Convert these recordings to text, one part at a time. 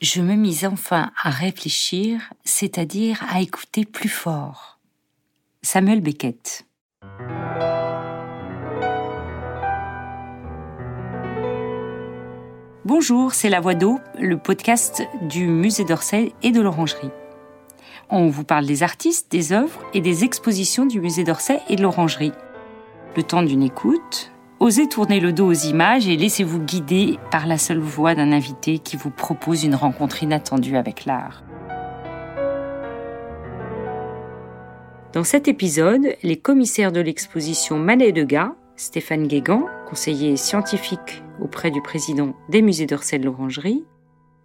je me mis enfin à réfléchir, c'est-à-dire à écouter plus fort. Samuel Beckett. Bonjour, c'est La Voix d'eau, le podcast du musée d'Orsay et de l'Orangerie. On vous parle des artistes, des œuvres et des expositions du musée d'Orsay et de l'Orangerie. Le temps d'une écoute, osez tourner le dos aux images et laissez-vous guider par la seule voix d'un invité qui vous propose une rencontre inattendue avec l'art. Dans cet épisode, les commissaires de l'exposition Manet de Gars, Stéphane Guégan, conseiller scientifique auprès du président des musées d'Orsay de l'Orangerie,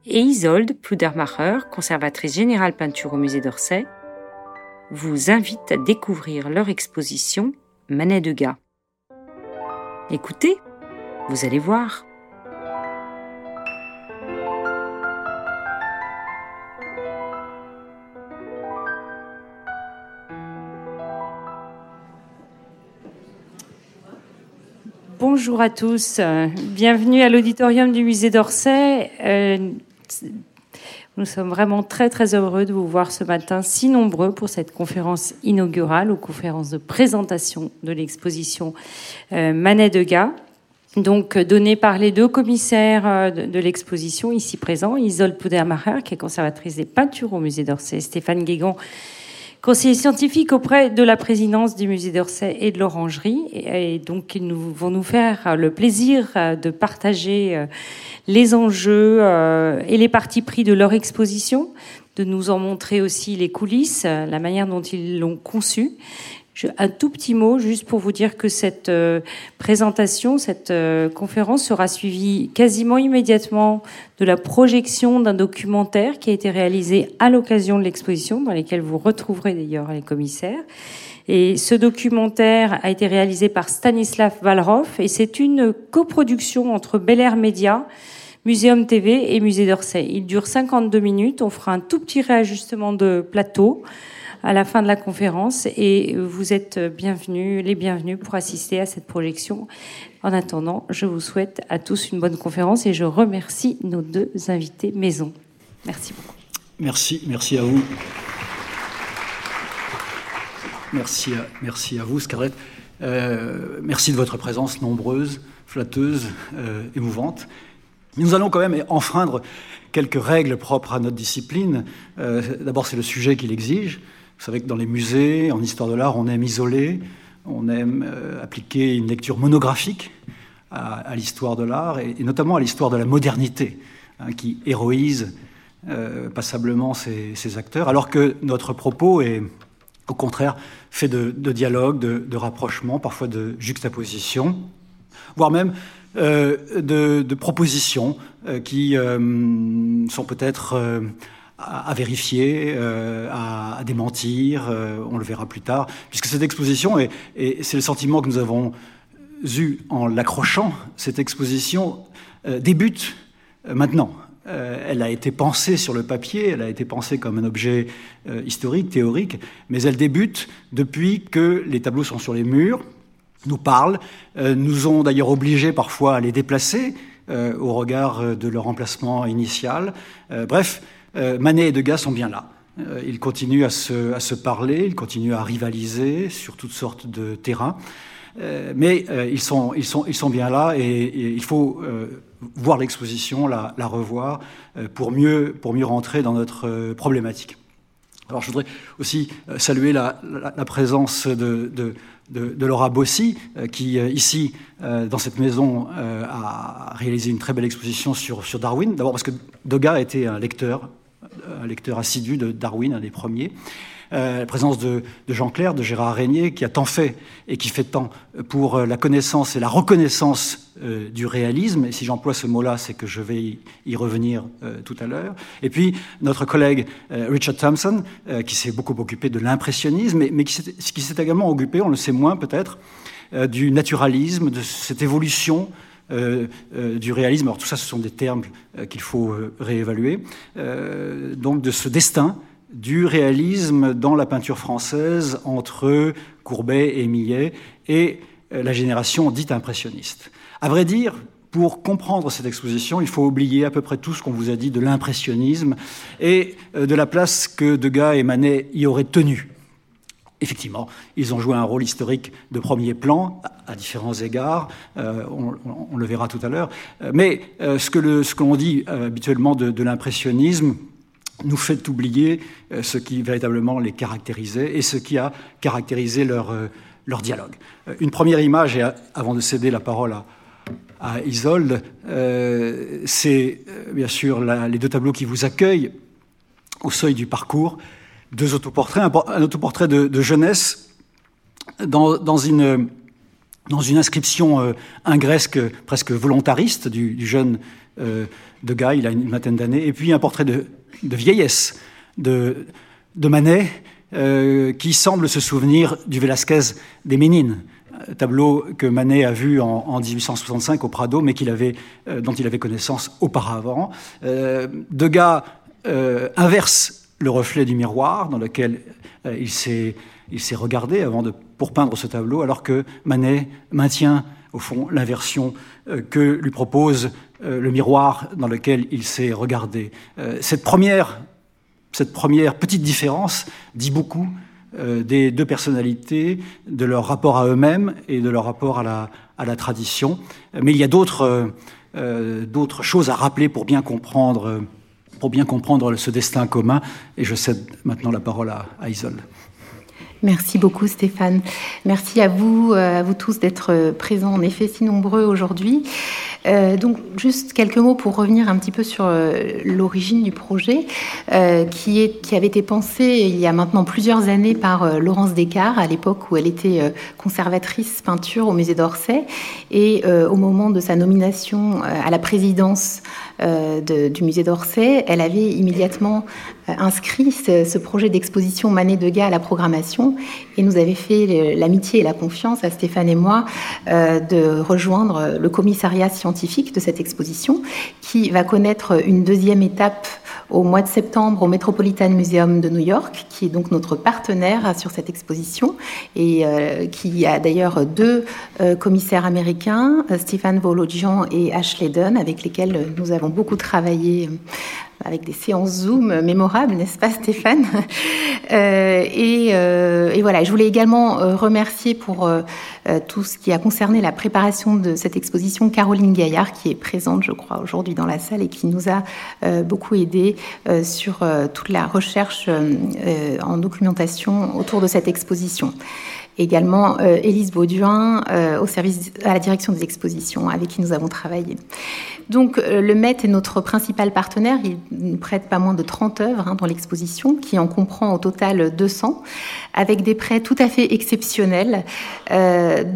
et Isolde Pludermacher, conservatrice générale peinture au musée d'Orsay, vous invitent à découvrir leur exposition Manet de Gars. Écoutez, vous allez voir. Bonjour à tous, bienvenue à l'auditorium du musée d'Orsay. Euh, nous sommes vraiment très très heureux de vous voir ce matin si nombreux pour cette conférence inaugurale ou conférence de présentation de l'exposition euh, Manet de Gars. Donc donnée par les deux commissaires euh, de, l'exposition ici présents, Isolde Poudermacher, qui est conservatrice des peintures au musée d'Orsay, Stéphane Guégan, conseiller scientifique auprès de la présidence du musée d'Orsay et de l'Orangerie. Et, donc, ils nous, vont nous faire le plaisir euh, de partager euh, les enjeux euh, et les parties pris de leur exposition, de nous en montrer aussi les coulisses, la manière dont ils l'ont conçue un tout petit mot juste pour vous dire que cette euh, présentation, cette euh, conférence sera suivie quasiment immédiatement de la projection d'un documentaire qui a été réalisé à l'occasion de l'exposition, dans lequel vous retrouverez d'ailleurs les commissaires. Et ce documentaire a été réalisé par Stanislav Valrov et c'est une coproduction entre Bel Air Média, Muséum TV et Musée d'Orsay. Il dure 52 minutes. On fera un tout petit réajustement de plateau à la fin de la conférence et vous êtes bienvenus, les bienvenus pour assister à cette projection. En attendant, je vous souhaite à tous une bonne conférence et je remercie nos deux invités maison. Merci beaucoup. Merci, merci à vous. Merci à, merci à vous, Scarlett. Euh, merci de votre présence nombreuse, flatteuse, euh, émouvante. Nous allons quand même enfreindre quelques règles propres à notre discipline. Euh, d'abord, c'est le sujet qui l'exige. Vous savez que dans les musées, en histoire de l'art, on aime isoler, on aime euh, appliquer une lecture monographique à, l'histoire de l'art, et, notamment à l'histoire de la modernité, hein, qui héroïse euh, passablement ces, acteurs, alors que notre propos est, au contraire, fait de, dialogue, de, rapprochement, parfois de juxtaposition, voire même euh, de, propositions qui sont peut-être à, vérifier, euh, à, démentir, euh, on le verra plus tard, puisque cette exposition, et, c'est le sentiment que nous avons eu en l'accrochant, cette exposition euh, débute maintenant. elle a été pensée sur le papier, elle a été pensée comme un objet historique, théorique, mais elle débute depuis que les tableaux sont sur les murs, nous parlent, nous ont d'ailleurs obligés parfois à les déplacer au regard de leur emplacement initial. bref, Manet et Degas sont bien là. Euh, ils continuent à se, parler, ils continuent à rivaliser sur toutes sortes de terrains. Euh, mais ils, sont, bien là et, il faut voir l'exposition, la, revoir, pour, mieux, rentrer dans notre problématique. Alors je voudrais aussi saluer la, présence de, Laura Bossi, qui ici, dans cette maison, a réalisé une très belle exposition sur, sur Darwin. D'abord parce que Degas était un lecteur un lecteur assidu de Darwin, un des premiers. Euh, la présence de, Jean Clair, de Gérard Régnier, qui a tant fait et qui fait tant pour euh, la connaissance et la reconnaissance euh, du réalisme. Et si j'emploie ce mot-là, c'est que je vais y, revenir tout à l'heure. Et puis notre collègue Richard Thompson, qui s'est beaucoup occupé de l'impressionnisme, mais, qui s'est également occupé, on le sait moins peut-être, du naturalisme, de cette évolution du réalisme. Alors tout ça, ce sont des termes euh, qu'il faut réévaluer. donc de ce destin du réalisme dans la peinture française entre Courbet et Millet et la génération dite impressionniste. À vrai dire, pour comprendre cette exposition, il faut oublier à peu près tout ce qu'on vous a dit de l'impressionnisme et euh, de la place que Degas et Manet y auraient tenue. Effectivement, ils ont joué un rôle historique de premier plan à différents égards, euh, on, le verra tout à l'heure, euh, mais ce que qu'on dit habituellement de, l'impressionnisme nous fait oublier ce qui véritablement les caractérisait et ce qui a caractérisé leur, leur dialogue. Une première image, et avant de céder la parole à, Isolde, euh, c'est euh, bien sûr les deux tableaux qui vous accueillent au seuil du parcours, deux autoportraits, un, autoportrait de, jeunesse dans, une, dans une inscription euh, ingresque presque volontariste du, jeune Degas, il a une vingtaine d'années, et puis un portrait de, vieillesse de, de Manet, qui semble se souvenir du Velázquez des Ménines tableau que Manet a vu en, 1865 au Prado, mais avait, euh, dont il avait connaissance auparavant. Euh, Degas euh, inverse le reflet du miroir dans lequel il s'est regardé avant de, pour peindre ce tableau, alors que Manet maintient au fond l'inversion que lui propose le miroir dans lequel il s'est regardé. cette première cette première petite différence dit beaucoup euh, des deux personnalités, de leur rapport à eux-mêmes et de leur rapport à la, à la tradition. Mais il y a euh, euh, d'autres choses à rappeler pour bien comprendre pour bien comprendre ce destin commun. Et je cède maintenant la parole à, à Isole. Merci beaucoup Stéphane. Merci à vous, à vous tous d'être présents en effet si nombreux aujourd'hui. Euh, donc, juste quelques mots pour revenir un petit peu sur euh, l'origine du projet, euh, qui avait été pensé il y a maintenant plusieurs années par Laurence Descartes, à l'époque où elle était conservatrice peinture au musée d'Orsay, et au moment de sa nomination à la présidence du musée d'Orsay, elle avait immédiatement inscrit ce, projet d'exposition Manet Degas à la programmation et nous avait fait l'amitié et la confiance à Stéphane et moi de rejoindre le commissariat scientifique de cette exposition, qui va connaître une deuxième étape au mois de septembre au Metropolitan Museum de New York, qui est donc notre partenaire sur cette exposition et euh, qui a d'ailleurs deux euh, commissaires américains, Stephen Volodjian et Ashley Dunn, avec lesquels nous avons beaucoup travaillé avec des séances Zoom mémorables, n'est-ce pas Stéphane euh, et, euh, et, voilà, je voulais également euh, remercier pour tout ce qui a concerné la préparation de cette exposition Caroline Gaillard, qui est présente, je crois, aujourd'hui dans la salle et qui nous a beaucoup aidé sur toute la recherche en documentation autour de cette exposition également Élise Bauduin euh, au service à la direction des expositions avec qui nous avons travaillé. Donc euh, le Met est notre principal partenaire, il prête pas moins de 30 œuvres hein, dans l'exposition qui en comprend au total 200 avec des prêts tout à fait exceptionnels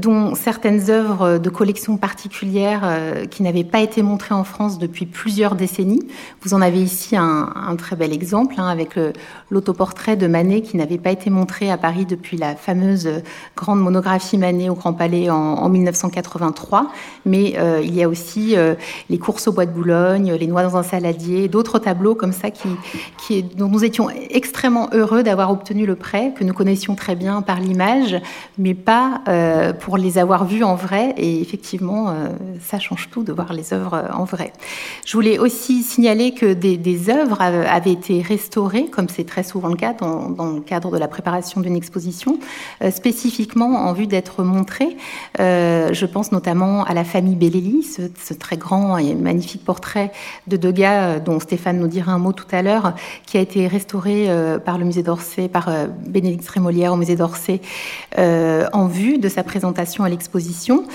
dont certaines œuvres de collections particulières qui n'avaient pas été montrées en France depuis plusieurs décennies. Vous en avez ici un, très bel exemple hein, avec l'autoportrait de Manet qui n'avait pas été montré à Paris depuis la fameuse grande monographie Manet au Grand Palais en, 1983. Mais euh, il y a aussi euh, les courses au bois de Boulogne, les noix dans un saladier, d'autres tableaux comme ça qui, dont nous étions extrêmement heureux d'avoir obtenu le prêt, que nous connaissions très bien par l'image, mais pas euh, pour les avoir vus en vrai. Et effectivement, ça change tout de voir les œuvres en vrai. Je voulais aussi signaler que des, œuvres avaient été restaurées, comme c'est très souvent le cas dans, le cadre de la préparation d'une exposition, spécifiquement spécifiquement en vue d'être montré. Euh, je pense notamment à la famille Bellelli, ce, très grand et magnifique portrait de Degas euh, dont Stéphane nous dira un mot tout à l'heure, qui a été restauré euh, par le musée d'Orsay, par Bénédicte Rémolière au musée d'Orsay, en vue de sa présentation à l'exposition.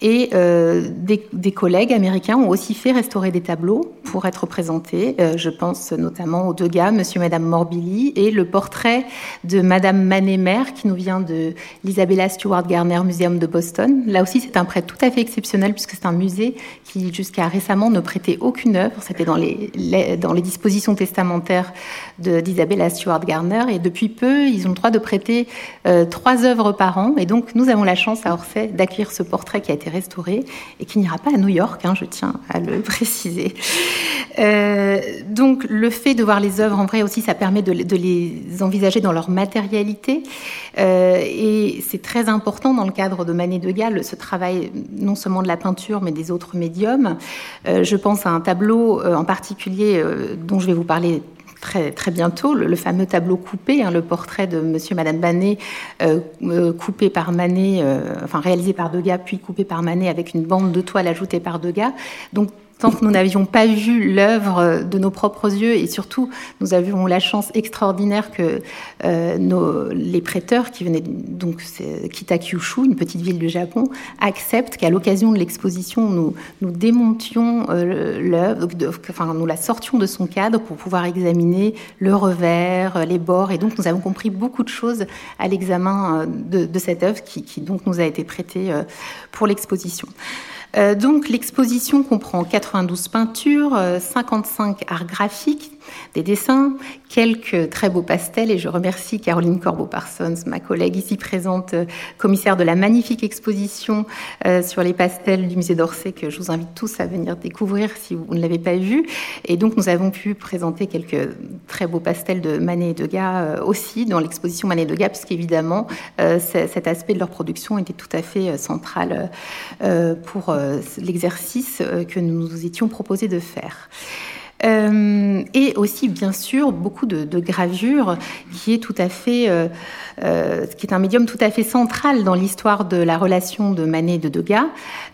Et des, collègues américains ont aussi fait restaurer des tableaux pour être présentés. je pense notamment aux Degas, Monsieur et Madame Morbilly, et le portrait de Madame Manet-Mère qui nous vient de l'Isabella Stewart Garner Museum de Boston. Là aussi, c'est un prêt tout à fait exceptionnel puisque c'est un musée qui, jusqu'à récemment ne prêter aucune œuvre. C'était dans les dispositions testamentaires d'Isabella Stewart Garner. Et depuis peu, ils ont le droit de prêter euh, trois œuvres par an. Et donc, nous avons la chance à Orsay d'accueillir ce portrait qui a été restauré et qui n'ira pas à New York, hein, je tiens à le préciser. Euh, donc, le fait de voir les œuvres en vrai aussi, ça permet de, les envisager dans leur matérialité. Euh, et c'est très important dans le cadre de Manet de Gall, ce travail non seulement de la peinture, mais des autres médiums. Je pense à un tableau en particulier dont je vais vous parler Très, bientôt, le, fameux tableau coupé, hein, le portrait de Monsieur Madame Manet, coupé par Manet, enfin réalisé par Degas, puis coupé par Manet avec une bande de toile ajoutée par Degas. Donc tant que nous n'avions pas vu l'œuvre de nos propres yeux et surtout nous avions la chance extraordinaire que euh, nos, les prêteurs qui venaient donc Kitakyushu, une petite ville du Japon, acceptent qu'à l'occasion de l'exposition nous, nous démontions euh, l'œuvre, enfin nous la sortions de son cadre pour pouvoir examiner le revers, les bords et donc nous avons compris beaucoup de choses à l'examen euh, de, de, cette œuvre qui, qui, donc nous a été prêtée pour l'exposition. Euh, donc l'exposition comprend 92 peintures, 55 euh, arts graphiques, des dessins, quelques très beaux pastels et je remercie Caroline Corbeau-Parsons, ma collègue ici présente, euh, commissaire de la magnifique exposition sur les pastels du musée d'Orsay que je vous invite tous à venir découvrir si vous ne l'avez pas vu. Et donc nous avons pu présenter quelques très beaux pastels de Manet et Degas aussi dans l'exposition Manet et Degas puisqu'évidemment cet aspect de leur production était tout à fait central pour euh, l'exercice euh, que nous nous étions proposés de faire. Euh, et aussi, bien sûr, beaucoup de, gravures, qui est tout à fait, qui est un médium tout à fait central dans l'histoire de la relation de Manet et de Degas,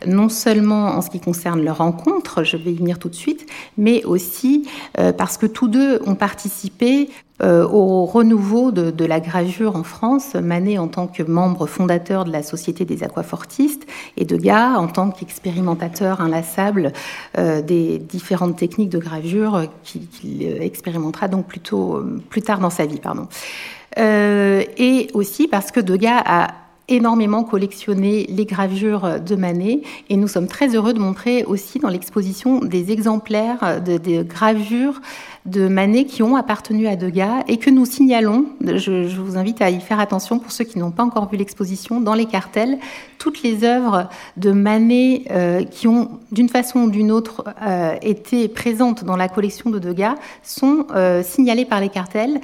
non seulement en ce qui concerne leur rencontre, je vais y venir tout de suite, mais aussi parce que tous deux ont participé euh, au renouveau de, la gravure en France, Manet en tant que membre fondateur de la Société des aquafortistes et Degas en tant qu'expérimentateur inlassable euh, des différentes techniques de gravure qu'il expérimentera donc plutôt euh, plus tard dans sa vie. Pardon. et aussi parce que Degas a énormément collectionné les gravures de Manet et nous sommes très heureux de montrer aussi dans l'exposition des exemplaires de, gravures de Manet qui ont appartenu à Degas et que nous signalons, je, vous invite à y faire attention pour ceux qui n'ont pas encore vu l'exposition, dans les cartels, toutes les œuvres de Manet euh, qui ont d'une façon ou d'une autre euh, été présentes dans la collection de Degas sont euh, signalées par les cartels,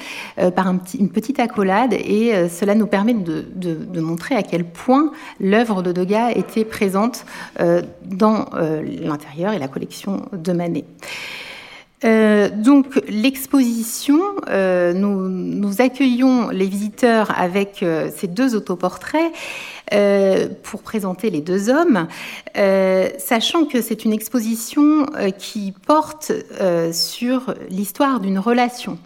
par un petit, une petite accolade et cela nous permet de, montrer à quel point l'œuvre de Degas était présente dans l'intérieur et la collection de Manet. Euh, donc l'exposition, euh, nous, accueillons les visiteurs avec euh, ces deux autoportraits pour présenter les deux hommes, sachant que c'est une exposition qui porte sur l'histoire d'une relation.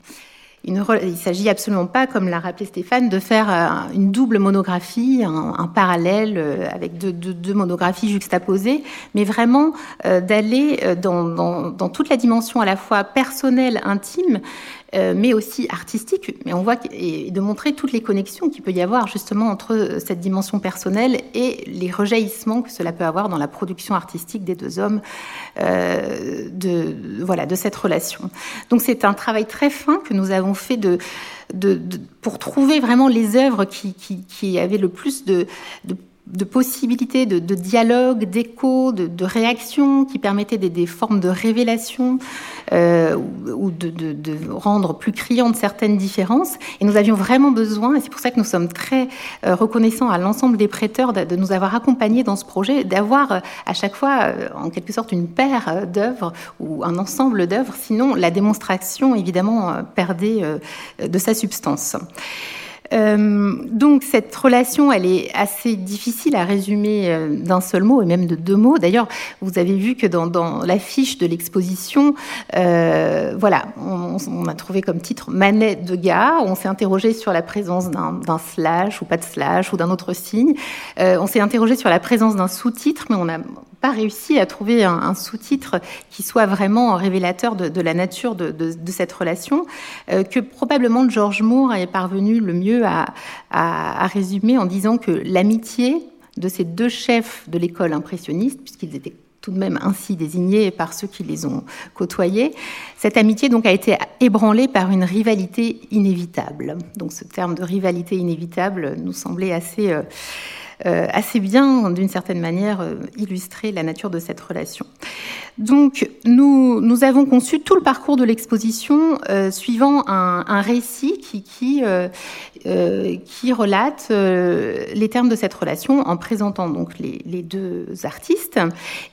Il ne s'agit absolument pas, comme l'a rappelé Stéphane, de faire euh, une double monographie, un, parallèle euh, avec deux, monographies juxtaposées, mais vraiment euh, d'aller dans, toute la dimension à la fois personnelle, intime, euh, mais aussi artistique. Mais on voit et de montrer toutes les connexions qu'il peut y avoir justement entre cette dimension personnelle et les rejaillissements que cela peut avoir dans la production artistique des deux hommes euh, de voilà de cette relation. Donc c'est un travail très fin que nous avons fait de, de, pour trouver vraiment les œuvres qui, qui, qui avaient le plus de, de de possibilités de, dialogue, d'écho, de, de, réaction qui permettaient des, formes de révélation euh, ou, de, rendre plus criantes certaines différences. Et nous avions vraiment besoin, et c'est pour ça que nous sommes très euh, reconnaissants à l'ensemble des prêteurs de, nous avoir accompagnés dans ce projet, d'avoir euh, à chaque fois en quelque sorte une paire d'œuvres ou un ensemble d'œuvres, sinon la démonstration évidemment perdait de sa substance. Euh, donc cette relation, elle est assez difficile à résumer euh, d'un seul mot et même de deux mots. D'ailleurs, vous avez vu que dans, dans l'affiche de l'exposition, euh, voilà, on, a trouvé comme titre Manet de gars. On s'est interrogé sur la présence d'un slash ou pas de slash ou d'un autre signe. On s'est interrogé sur la présence d'un sous-titre, mais on n'a pas réussi à trouver un, sous-titre qui soit vraiment révélateur de, la nature de, de, cette relation, que probablement George Moore est parvenu le mieux à, à, résumer en disant que l'amitié de ces deux chefs de l'école impressionniste, puisqu'ils étaient tout de même ainsi désignés par ceux qui les ont côtoyés. Cette amitié donc a été ébranlée par une rivalité inévitable. Donc ce terme de rivalité inévitable nous semblait assez euh, assez bien, d'une certaine manière, euh, illustrer la nature de cette relation. Donc, nous, avons conçu tout le parcours de l'exposition euh, suivant un, récit qui, relate les termes de cette relation en présentant donc les, deux artistes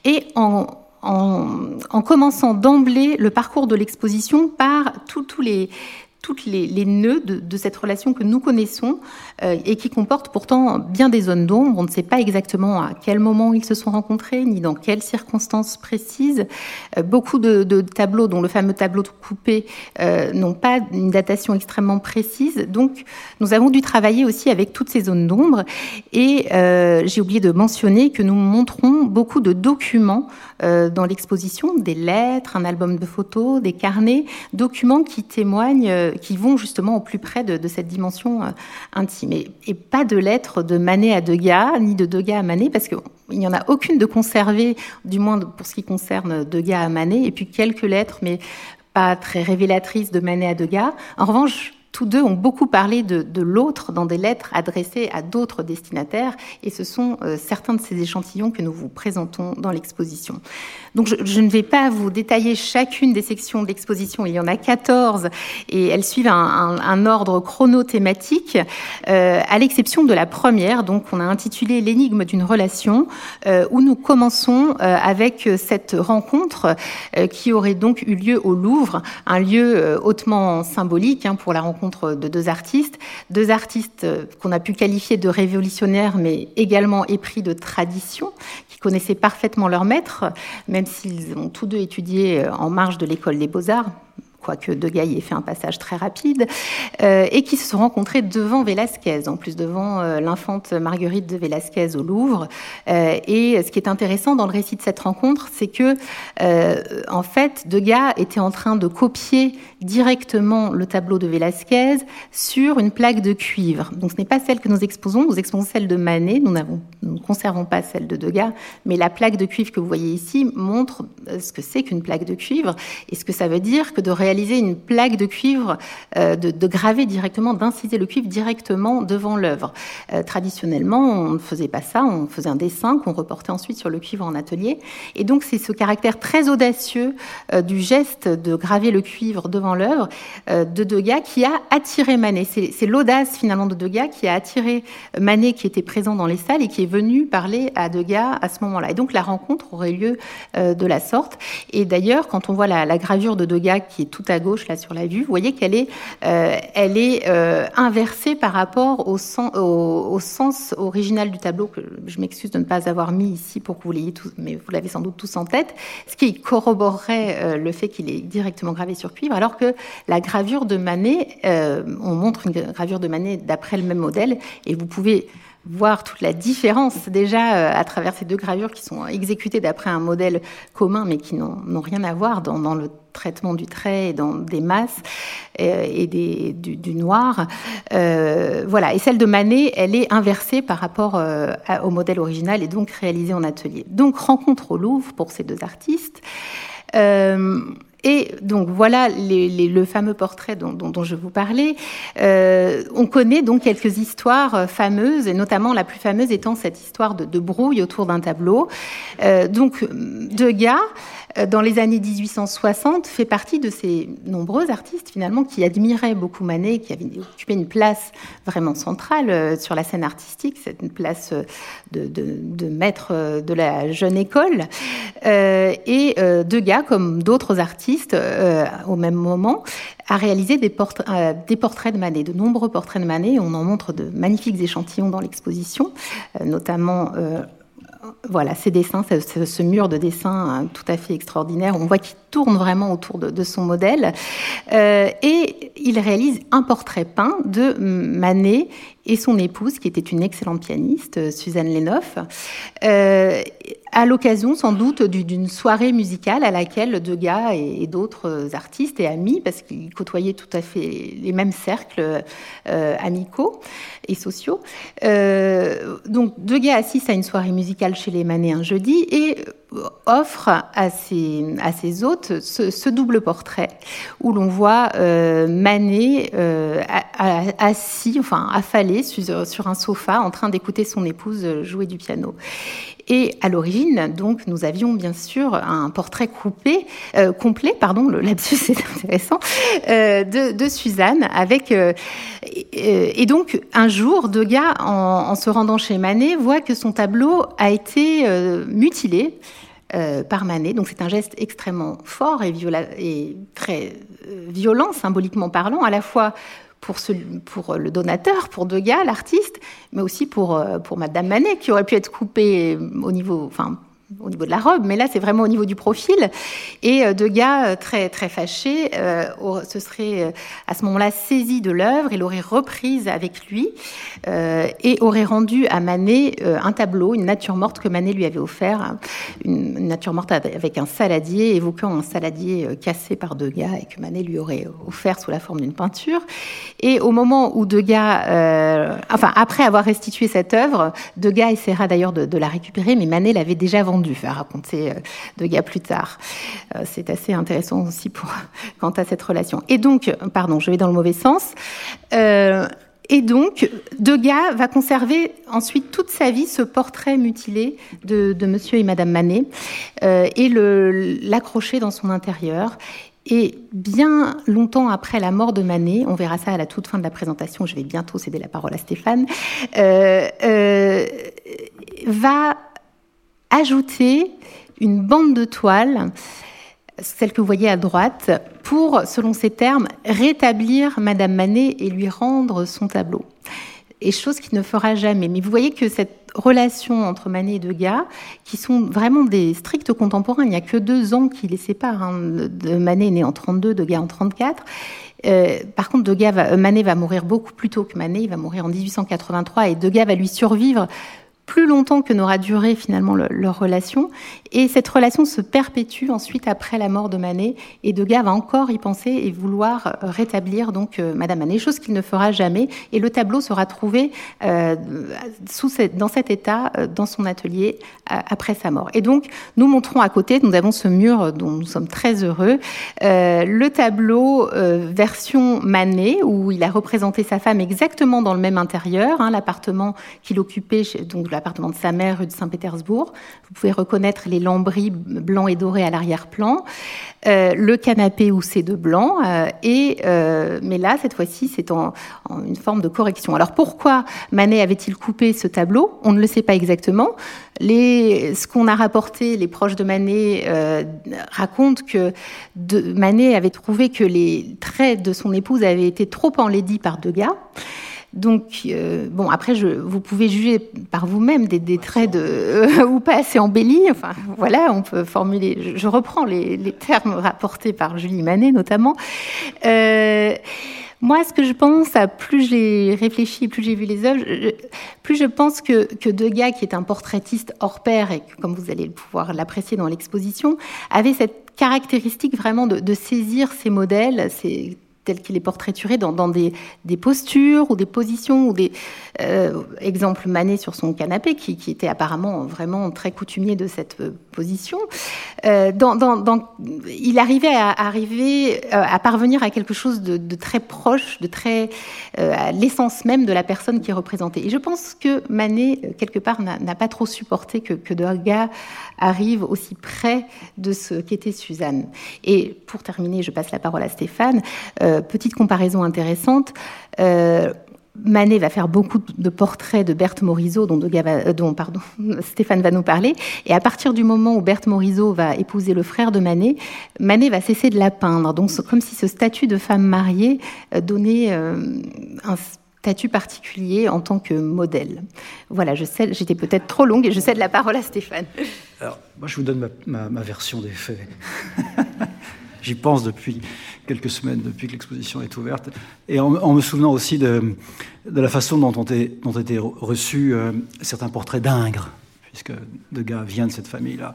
et en, commençant d'emblée le parcours de l'exposition par tous les, toutes les, nœuds de, cette relation que nous connaissons euh, et qui comporte pourtant bien des zones d'ombre. On ne sait pas exactement à quel moment ils se sont rencontrés, ni dans quelles circonstances précises. Euh, beaucoup de, tableaux, dont le fameux tableau coupé, euh, n'ont pas une datation extrêmement précise. Donc, nous avons dû travailler aussi avec toutes ces zones d'ombre. Et j'ai oublié de mentionner que nous montrons beaucoup de documents dans l'exposition, des lettres, un album de photos, des carnets, documents qui témoignent qui vont justement au plus près de, de cette dimension euh, intime. Et, et, pas de lettres de Manet à Degas, ni de Degas à Manet, parce qu'il n'y en a aucune de conservée, du moins pour ce qui concerne Degas à Manet, et puis quelques lettres, mais pas très révélatrices de Manet à Degas. En revanche, tous deux ont beaucoup parlé de, l'autre dans des lettres adressées à d'autres destinataires, et ce sont euh, certains de ces échantillons que nous vous présentons dans l'exposition. Donc je, ne vais pas vous détailler chacune des sections de l'exposition, il y en a 14 et elles suivent un, ordre chronothématique, euh, à l'exception de la première, donc on a intitulé L'énigme d'une relation, euh, où nous commençons euh, avec cette rencontre qui aurait donc eu lieu au Louvre, un lieu hautement symbolique hein, pour la rencontre de deux artistes, deux artistes euh, qu'on a pu qualifier de révolutionnaires mais également épris de tradition, qui connaissaient parfaitement leur maître, même s'ils ont tous deux étudié euh, en marge de l'école des beaux-arts, quoique Degas y ait fait un passage très rapide, euh, et qui se sont rencontrés devant Velázquez, en plus devant euh, l'infante Marguerite de Velázquez au Louvre. Euh, et ce qui est intéressant dans le récit de cette rencontre, c'est que, en fait, Degas était en train de copier directement le tableau de Velázquez sur une plaque de cuivre. Donc ce n'est pas celle que nous exposons, nous exposons celle de Manet, nous, nous ne conservons pas celle de Degas, mais la plaque de cuivre que vous voyez ici montre ce que c'est qu'une plaque de cuivre et ce que ça veut dire que de réaliser réaliser une plaque de cuivre, euh, de, de, graver directement, d'inciser le cuivre directement devant l'œuvre. Euh, traditionnellement, on ne faisait pas ça, on faisait un dessin qu'on reportait ensuite sur le cuivre en atelier. Et donc, c'est ce caractère très audacieux euh, du geste de graver le cuivre devant l'œuvre euh, de Degas qui a attiré Manet. C'est l'audace finalement de Degas qui a attiré Manet qui était présent dans les salles et qui est venu parler à Degas à ce moment-là. Et donc, la rencontre aurait lieu euh, de la sorte. Et d'ailleurs, quand on voit la, la gravure de Degas qui est tout à gauche là sur la vue, vous voyez qu'elle est, euh, elle est euh, inversée par rapport au, sens, au, au, sens original du tableau que je m'excuse de ne pas avoir mis ici pour que vous l'ayez tous, mais vous l'avez sans doute tous en tête, ce qui corroborerait euh, le fait qu'il est directement gravé sur cuivre, alors que la gravure de Manet, euh, on montre une gravure de Manet d'après le même modèle, et vous pouvez voir toute la différence déjà euh, à travers ces deux gravures qui sont exécutées d'après un modèle commun mais qui n'ont rien à voir dans, le traitement du trait et dans des masses euh, et du, noir. Euh, voilà. Et celle de Manet, elle est inversée par rapport au modèle original et donc réalisée en atelier. Donc rencontre au Louvre pour ces deux artistes. Et donc voilà le fameux portrait dont, je vous parlais. Euh, on connaît donc quelques histoires fameuses, et notamment la plus fameuse étant cette histoire de, brouille autour d'un tableau. Euh, donc Degas, dans les années 1860, fait partie de ces nombreux artistes finalement qui admiraient beaucoup Manet, qui avaient occupé une place vraiment centrale euh, sur la scène artistique, c'est une place euh, de, maître euh, de la jeune école. Euh, et euh, Degas, comme d'autres artistes, euh, au même moment, a réalisé des, portraits, euh, des portraits de Manet, de nombreux portraits de Manet. On en montre de magnifiques échantillons dans l'exposition, euh, notamment voilà, ces dessins, ce, mur de dessins hein, tout à fait extraordinaire. On voit qu'il tourne vraiment autour de, son modèle. Et il réalise un portrait peint de Manet et son épouse, qui était une excellente pianiste, Suzanne Lenoff, euh, à l'occasion sans doute d'une soirée musicale à laquelle Degas et, d'autres artistes et amis, parce qu'ils côtoyaient tout à fait les mêmes cercles euh, amicaux et sociaux. Euh, donc Degas assiste à une soirée musicale chez les Manet un jeudi et offre à ses, à ses hôtes ce, double portrait où l'on voit euh, Manet euh, assis, enfin affalé sur, un sofa en train d'écouter son épouse jouer du piano. Et à l'origine, donc, nous avions bien sûr un portrait coupé, euh, complet, pardon, le lapsus c'est intéressant, euh, de, Suzanne, avec euh, et, donc un jour, Degas, en, en, se rendant chez Manet, voit que son tableau a été mutilé. par Manet. Donc c'est un geste extrêmement fort et, et très violent, symboliquement parlant, à la fois pour, le donateur, pour Degas, l'artiste, mais aussi pour, pour Madame Manet, qui aurait pu être coupée au niveau, au niveau de la robe, mais là c'est vraiment au niveau du profil. Et euh, Degas, euh, très très fâché, euh, se serait à ce moment-là saisi de l'œuvre, il l'aurait reprise avec lui et aurait rendu à Manet un tableau, une nature morte que Manet lui avait offert, une, nature morte avec un saladier, évoquant un saladier cassé par Degas et que Manet lui aurait offert sous la forme d'une peinture. Et au moment où Degas, enfin après avoir restitué cette œuvre, Degas essaiera d'ailleurs de, de la récupérer, mais Manet l'avait déjà vendue dû faire raconter euh, Degas plus tard. Euh, c'est assez intéressant aussi pour, quant à cette relation. Et donc, pardon, je vais dans le mauvais sens. Euh, et donc, Degas va conserver ensuite toute sa vie ce portrait mutilé de, Monsieur et Madame Manet et l'accrocher dans son intérieur. Et bien longtemps après la mort de Manet, on verra ça à la toute fin de la présentation, je vais bientôt céder la parole à Stéphane, va ajouter une bande de toile, celle que vous voyez à droite, pour, selon ces termes, rétablir Madame Manet et lui rendre son tableau. Et chose qu'il ne fera jamais. Mais vous voyez que cette relation entre Manet et Degas, qui sont vraiment des stricts contemporains, il n'y a que deux ans qui les séparent. Hein. Manet est né en 32, Degas en 34. Euh, par contre, va, Manet va mourir beaucoup plus tôt que Manet, il va mourir en 1883 et Degas va lui survivre plus longtemps que n'aura duré finalement leur relation. Et cette relation se perpétue ensuite après la mort de Manet. Et Degas va encore y penser et vouloir euh, rétablir donc euh, Madame Manet, chose qu'il ne fera jamais. Et le tableau sera trouvé euh, dans cet état dans son atelier après sa mort. Et donc nous montrons à côté, nous avons ce mur dont nous sommes très heureux, le tableau version Manet où il a représenté sa femme exactement dans le même intérieur, hein, l'appartement qu'il occupait, donc l'appartement de sa mère rue de Saint-Pétersbourg. Vous pouvez reconnaître les lambris blancs et dorés à l'arrière-plan, euh, le canapé où c'est de blanc, euh, et euh, mais là cette fois-ci c'est en, une forme de correction. Alors pourquoi Manet avait-il coupé ce tableau? On ne le sait pas exactement. Ce qu'on a rapporté, les proches de Manet racontent que de, Manet avait trouvé que les traits de son épouse avaient été trop enlaidis par Degas. Donc, euh, bon, après, je, vous pouvez juger par vous-même des, traits de euh, ou pas assez embellis. Enfin, voilà, on peut formuler. Je, reprends les, termes rapportés par Julie Manet, notamment. Euh, moi, ce que je pense, à plus j'ai réfléchi, plus j'ai vu les œuvres, plus je pense que, que Degas, qui est un portraitiste hors pair et que, comme vous allez pouvoir l'apprécier dans l'exposition, avait cette caractéristique vraiment de, de saisir ces modèles, ces tel qu'il est portraituré dans, des, des, postures ou des positions ou des euh, exemples Manet sur son canapé qui, était apparemment vraiment très coutumier de cette euh, position. Euh, il arrivait à arriver euh, à parvenir à quelque chose de, très proche, de très euh, à l'essence même de la personne qui est représentée. Et je pense que Manet quelque part n'a pas trop supporté que, que Degas arrive aussi près de ce qu'était Suzanne. Et pour terminer, je passe la parole à Stéphane. Petite comparaison intéressante. Euh, Manet va faire beaucoup de portraits de Berthe Morisot, dont, euh, dont pardon, Stéphane va nous parler. Et à partir du moment où Berthe Morisot va épouser le frère de Manet, Manet va cesser de la peindre. Donc, comme si ce statut de femme mariée donnait un statut particulier en tant que modèle. Voilà, je sais, j'étais peut-être trop longue et je cède la parole à Stéphane. Alors, moi, je vous donne ma, ma version des faits. j'y pense depuis quelques semaines, depuis que l'exposition est ouverte, et en, me souvenant aussi de, la façon dont ont été, reçus euh, certains portraits d'Ingres, puisque Degas vient de cette famille-là.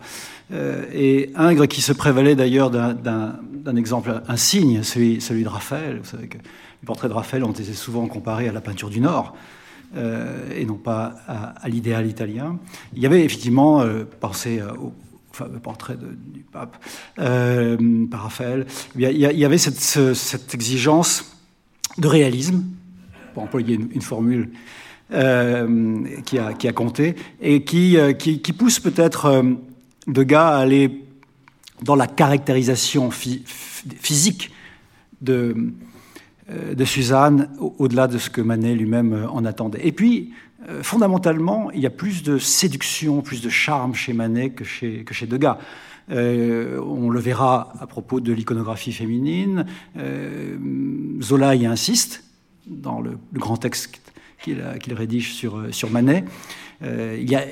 Euh, et Ingres qui se prévalait d'ailleurs d'un exemple insigne, celui, de Raphaël. Vous savez que les portraits de Raphaël ont été souvent comparés à la peinture du Nord. Euh, et non pas à, l'idéal italien. Il y avait effectivement, pensé au fameux portrait du pape par Raphaël, il y, avait cette, exigence de réalisme, pour employer une, formule qui, a, qui, a, compté, et qui, qui pousse peut-être Degas à aller dans la caractérisation physique de, euh, de Suzanne, au-delà de ce que Manet lui-même euh, en attendait. Et puis, euh, fondamentalement, il y a plus de séduction, plus de charme chez Manet que chez, que chez Degas. on le verra à propos de l'iconographie féminine. Zola y insiste dans le, grand texte qu'il rédige sur, sur Manet. Euh, il y a,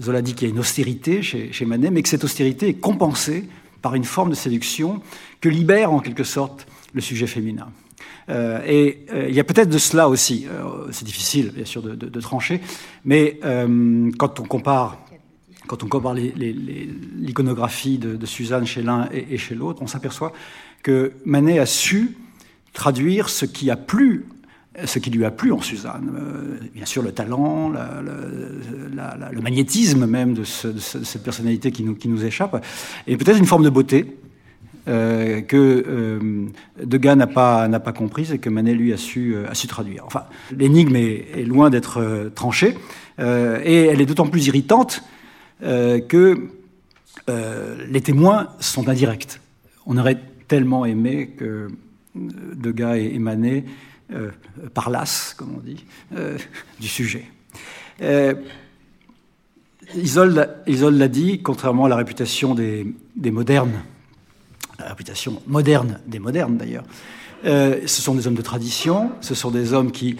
Zola dit qu'il y a une austérité chez, Manet, mais que cette austérité est compensée par une forme de séduction que libère en quelque sorte le sujet féminin. Euh, et euh, il y a peut-être de cela aussi. c'est difficile, bien sûr, de, trancher, mais quand on compare, quand on compare l'iconographie de, Suzanne chez l'un et, chez l'autre, on s'aperçoit que Manet a su traduire ce qui lui a plu en Suzanne. Euh, bien sûr, le talent, le magnétisme même de, cette personnalité qui nous, qui nous échappe, et peut-être une forme de beauté euh, que euh, Degas n'a pas, pas comprise et que Manet, lui, a su, a su traduire. Enfin, l'énigme est, loin d'être tranchée, et elle est d'autant plus irritante que les témoins sont indirects. On aurait tellement aimé que Degas et Manet euh, par l'as, comme on dit, euh, du sujet. Euh, Isolde, l'a dit, contrairement à la réputation des, modernes, la réputation moderne des modernes d'ailleurs, ce sont des hommes de tradition, ce sont des hommes qui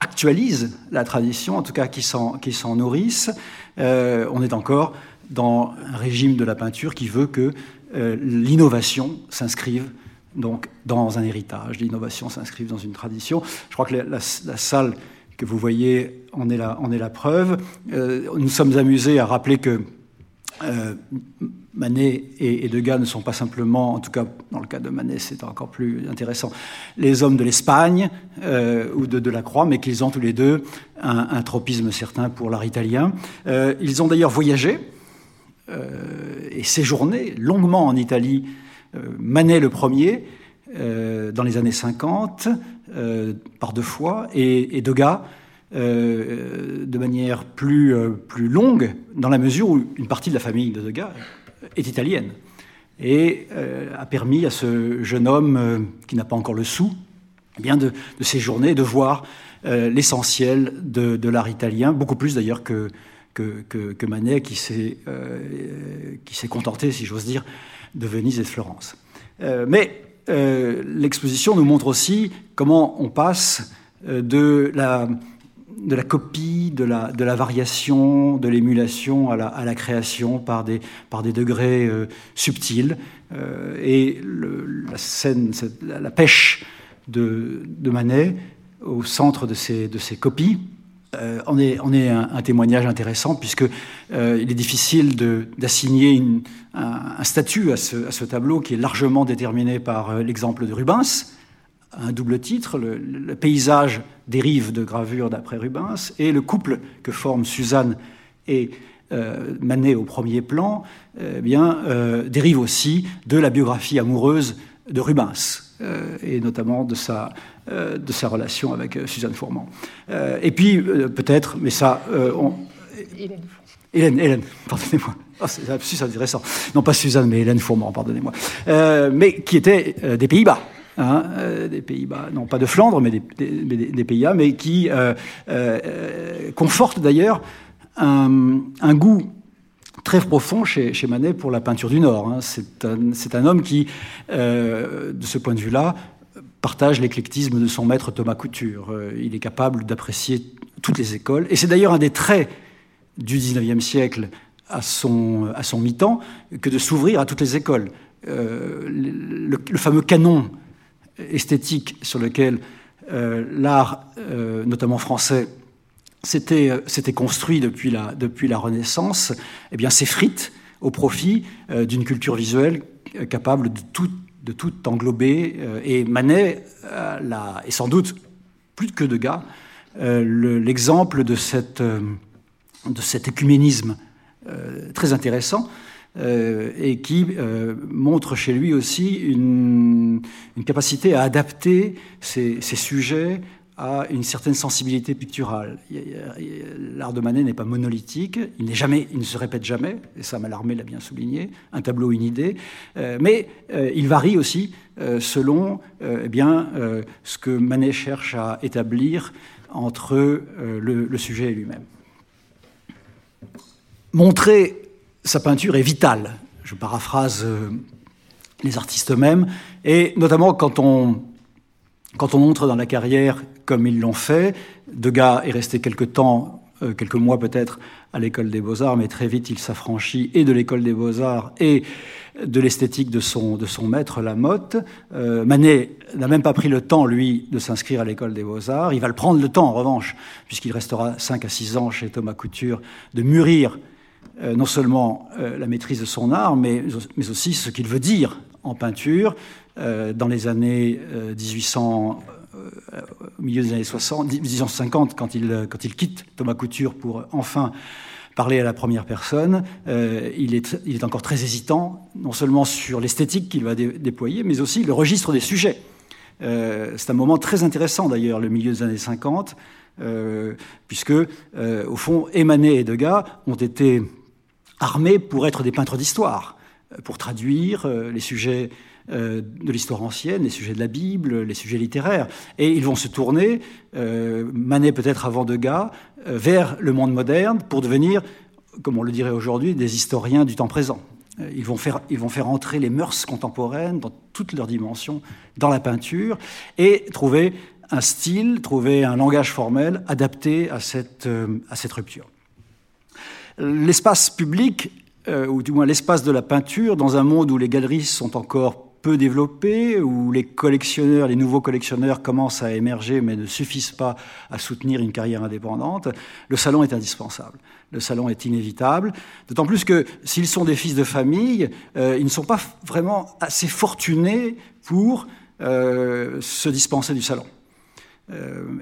actualisent la tradition, en tout cas qui s'en nourrissent. on est encore dans un régime de la peinture qui veut que l'innovation s'inscrive dans un héritage. L'innovation s'inscrit dans une tradition. Je crois que la, salle que vous voyez en est la, la preuve. Euh, nous sommes amusés à rappeler que euh, Manet et, Degas ne sont pas simplement, en tout cas dans le cas de Manet c'est encore plus intéressant, les hommes de l'Espagne euh, ou de Delacroix, mais qu'ils ont tous les deux un, tropisme certain pour l'art italien. ils ont d'ailleurs voyagé et séjourné longuement en Italie euh, Manet le premier, euh, dans les années 50, euh, par deux fois, et, Degas de manière plus, plus longue, dans la mesure où une partie de la famille de Degas est italienne et a permis à ce jeune homme qui n'a pas encore le sou eh bien de, séjourner, de voir l'essentiel de, l'art italien, beaucoup plus d'ailleurs que, que, Manet qui s'est contenté, si j'ose dire, de Venise et de Florence. Euh, mais euh, l'exposition nous montre aussi comment on passe euh, de la, de la copie, de la, de la variation, de l'émulation à la, à la, création par des, par des degrés subtils. et la scène, la, pêche de, de, Manet au centre de ces, de copies euh, on est, on est un, témoignage intéressant puisque euh, il est difficile d'assigner un, statut à ce, tableau qui est largement déterminé par euh, l'exemple de Rubens, un double titre, le, paysage dérive de gravure d'après Rubens et le couple que forment Suzanne et Manet au premier plan, eh bien dérive aussi de la biographie amoureuse de Rubens et notamment de sa euh, de sa relation avec euh, Suzanne Fourment. Euh, et puis, peut-être, mais ça... On... Hélène. Hélène, Hélène, pardonnez-moi. Oh, c'est intéressant. Non pas Suzanne, mais Hélène Fourment, pardonnez-moi. mais qui était des Pays-Bas. Hein, des Pays-Bas, non pas de Flandre, mais des, Pays-Bas, mais qui conforte d'ailleurs un, goût très profond chez, Manet pour la peinture du Nord. Hein. C'est un, homme qui, de ce point de vue-là, partage l'éclectisme de son maître Thomas Couture. Euh, il est capable d'apprécier toutes les écoles. Et c'est d'ailleurs un des traits du XIXe siècle à son, à son mi-temps que de s'ouvrir à toutes les écoles. le, fameux canon esthétique sur lequel l'art, notamment français, s'était construit depuis la, Renaissance, eh bien s'effrite au profit d'une culture visuelle capable de tout, englober. et Manet sans doute plus que de gars, l'exemple de, de cet écuménisme euh, très intéressant euh, et qui euh, montre chez lui aussi une, capacité à adapter ses, sujets à une certaine sensibilité picturale. L'art de Manet n'est pas monolithique, il, jamais, il ne se répète jamais, et ça Mallarmé l'a bien souligné, un tableau, une idée, mais il varie aussi selon eh bien, ce que Manet cherche à établir entre le sujet et lui-même. Montrer sa peinture est vital. Je paraphrase euh, les artistes eux-mêmes, et notamment quand on, quand on montre dans la carrière comme ils l'ont fait. Degas est resté quelques temps, euh, quelques mois peut-être, à l'école des beaux-arts, mais très vite il s'affranchit et de l'école des beaux-arts et de l'esthétique de son, de son maître Lamotte. Euh, Manet n'a même pas pris le temps, lui, de s'inscrire à l'école des beaux-arts. Il va le prendre le temps, en revanche, puisqu'il restera 5 à 6 ans chez Thomas Couture, de mûrir euh, non seulement euh, la maîtrise de son art, mais, mais aussi ce qu'il veut dire en peinture. Euh, dans les années 1800, au milieu des années 60, 1850, quand il, quand il quitte Thomas Couture pour enfin parler à la première personne, il, est, il est encore très hésitant, non seulement sur l'esthétique qu'il va déployer, mais aussi le registre des sujets. c'est un moment très intéressant d'ailleurs, le milieu des années 50, puisque au fond, Emanet et Degas ont été armés pour être des peintres d'histoire, euh, pour traduire euh, les sujets euh, de l'histoire ancienne, les sujets de la Bible, les sujets littéraires. Et ils vont se tourner, Manet peut-être avant Degas, vers le monde moderne pour devenir, comme on le dirait aujourd'hui, des historiens du temps présent. Ils vont, faire, ils vont faire entrer les mœurs contemporaines dans toutes leurs dimensions dans la peinture et trouver un style, trouver un langage formel adapté à cette, à cette rupture. L'espace public, euh, ou du moins l'espace de la peinture, dans un monde où les galeries sont encore peu développées, où les collectionneurs, les nouveaux collectionneurs commencent à émerger mais ne suffisent pas à soutenir une carrière indépendante, le salon est indispensable. Le salon est inévitable, d'autant plus que s'ils sont des fils de famille, euh, ils ne sont pas vraiment assez fortunés pour euh, se dispenser du salon.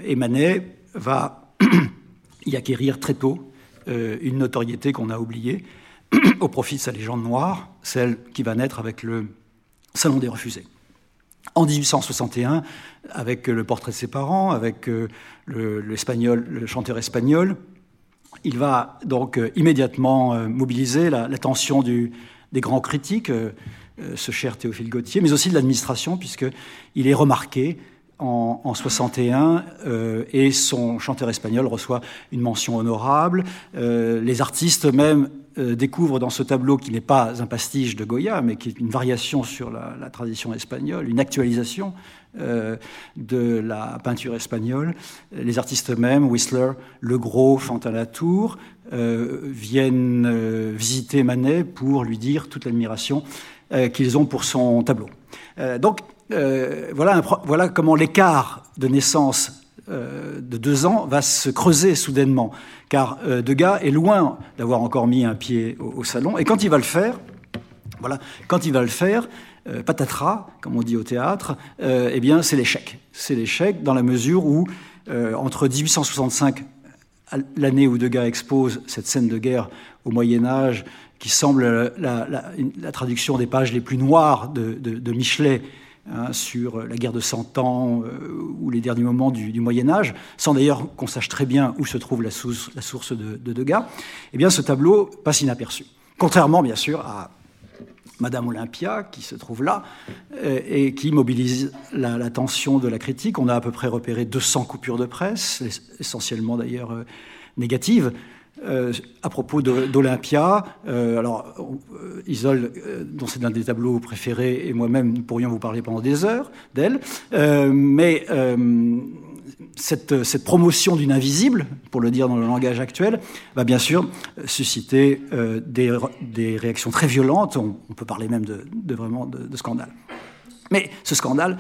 et Manet va y acquérir très tôt euh, une notoriété qu'on a oubliée au profit de sa légende noire, celle qui va naître avec le Salon des Refusés. En 1861, avec le portrait de ses parents, avec euh, le, le chanteur espagnol, il va donc euh, immédiatement mobiliser l'attention des grands critiques, ce cher Théophile Gautier, mais aussi de l'administration, puisqu'il est remarqué en, 61 euh, et son chanteur espagnol reçoit une mention honorable. Euh, les artistes eux-mêmes euh, découvrent dans ce tableau qui n'est pas un pastiche de Goya, mais qui est une variation sur la, tradition espagnole, une actualisation de la peinture espagnole. Les artistes eux-mêmes, Whistler, Le Gros, Fantin-Latour, viennent visiter Manet pour lui dire toute l'admiration qu'ils ont pour son tableau. donc euh, voilà, comment l'écart de naissance euh, de deux ans va se creuser soudainement, car euh, Degas est loin d'avoir encore mis un pied au, salon, et quand il va le faire, voilà, quand il va le faire, patatras, comme on dit au théâtre, eh bien c'est l'échec. C'est l'échec dans la mesure où, entre 1865, l'année où Degas expose cette scène de guerre au Moyen Âge, qui semble la, traduction des pages les plus noires de Michelet, Hein, sur la guerre de Cent Ans euh, ou les derniers moments du, Moyen Âge, sans d'ailleurs qu'on sache très bien où se trouve la source, source de, Degas, eh bien ce tableau passe inaperçu. Contrairement bien sûr à Madame Olympia, qui se trouve là, euh, et qui mobilise l'attention de la critique. On a à peu près repéré 200 coupures de presse, essentiellement d'ailleurs euh, négatives, euh, à propos d'Olympia, euh, alors euh, Isole, dont c'est l'un des tableaux préférés, et moi-même, nous pourrions vous parler pendant des heures d'elle, mais cette, promotion d'une invisible, pour le dire dans le langage actuel, va bien sûr susciter des, réactions très violentes. On, peut parler même de, vraiment de, scandale. Mais ce scandale,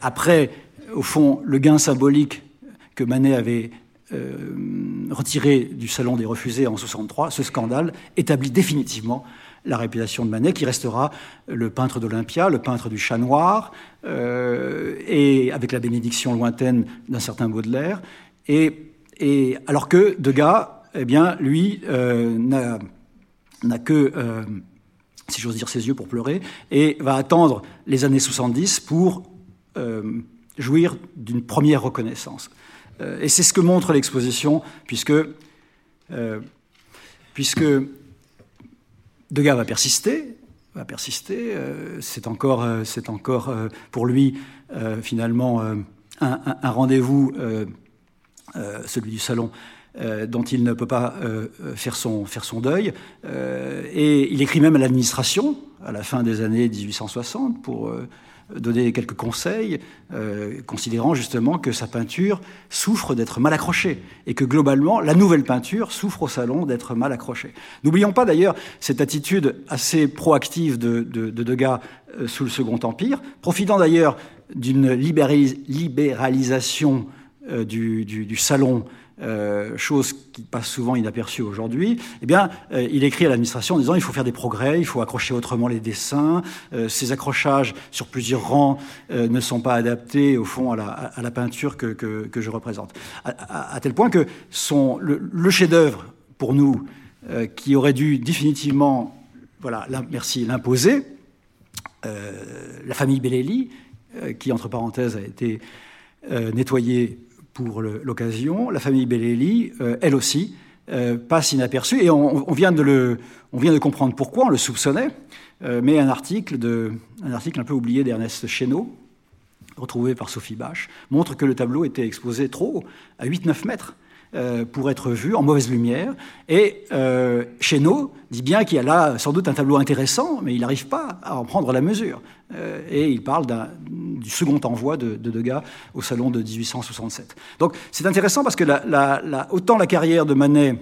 après, au fond, le gain symbolique que Manet avait retiré du Salon des Refusés en 63, ce scandale établit définitivement la réputation de Manet, qui restera le peintre d'Olympia, le peintre du chat noir, euh, et avec la bénédiction lointaine d'un certain Baudelaire. Et, alors que Degas, eh bien, lui, euh, n'a que, euh, si j'ose dire, ses yeux pour pleurer, et va attendre les années 70 pour euh, jouir d'une première reconnaissance. Euh, et c'est ce que montre l'exposition, puisque, euh, puisque Degas va persister, va persister. Euh, c'est encore, c'est encore pour lui finalement un, un, un rendez-vous, celui du salon, dont il ne peut pas faire son, faire son deuil. et il écrit même à l'administration à la fin des années 1860 pour donner quelques conseils, euh, considérant justement que sa peinture souffre d'être mal accrochée et que globalement, la nouvelle peinture souffre au salon d'être mal accrochée. N'oublions pas d'ailleurs cette attitude assez proactive de, de, de Degas euh, sous le Second Empire, profitant d'ailleurs d'une libéralisation euh, du, salon euh, chose qui passe souvent inaperçue aujourd'hui, eh bien, euh, il écrit à l'administration en disant il faut faire des progrès, il faut accrocher autrement les dessins. Euh, ces accrochages sur plusieurs rangs ne sont pas adaptés au fond à la, peinture que, je représente. À, tel point que son, le, chef-d'œuvre pour nous, qui aurait dû définitivement, voilà, merci, l'imposer, la famille Bellelli, qui entre parenthèses a été nettoyée pour l'occasion. La famille Bellelli, euh, elle aussi, euh, passe inaperçue. Et on, vient de le, comprendre pourquoi, on le soupçonnait. Euh, mais un article, un article un peu oublié d'Ernest Chéneau, retrouvé par Sophie Bache, montre que le tableau était exposé trop haut, à 8-9 mètres. Euh, pour être vu en mauvaise lumière. Et euh, dit bien qu'il y a là sans doute un tableau intéressant, mais il n'arrive pas à en prendre la mesure. Euh, et il parle du second envoi de, de, Degas au salon de 1867. Donc c'est intéressant parce que autant la carrière de Manet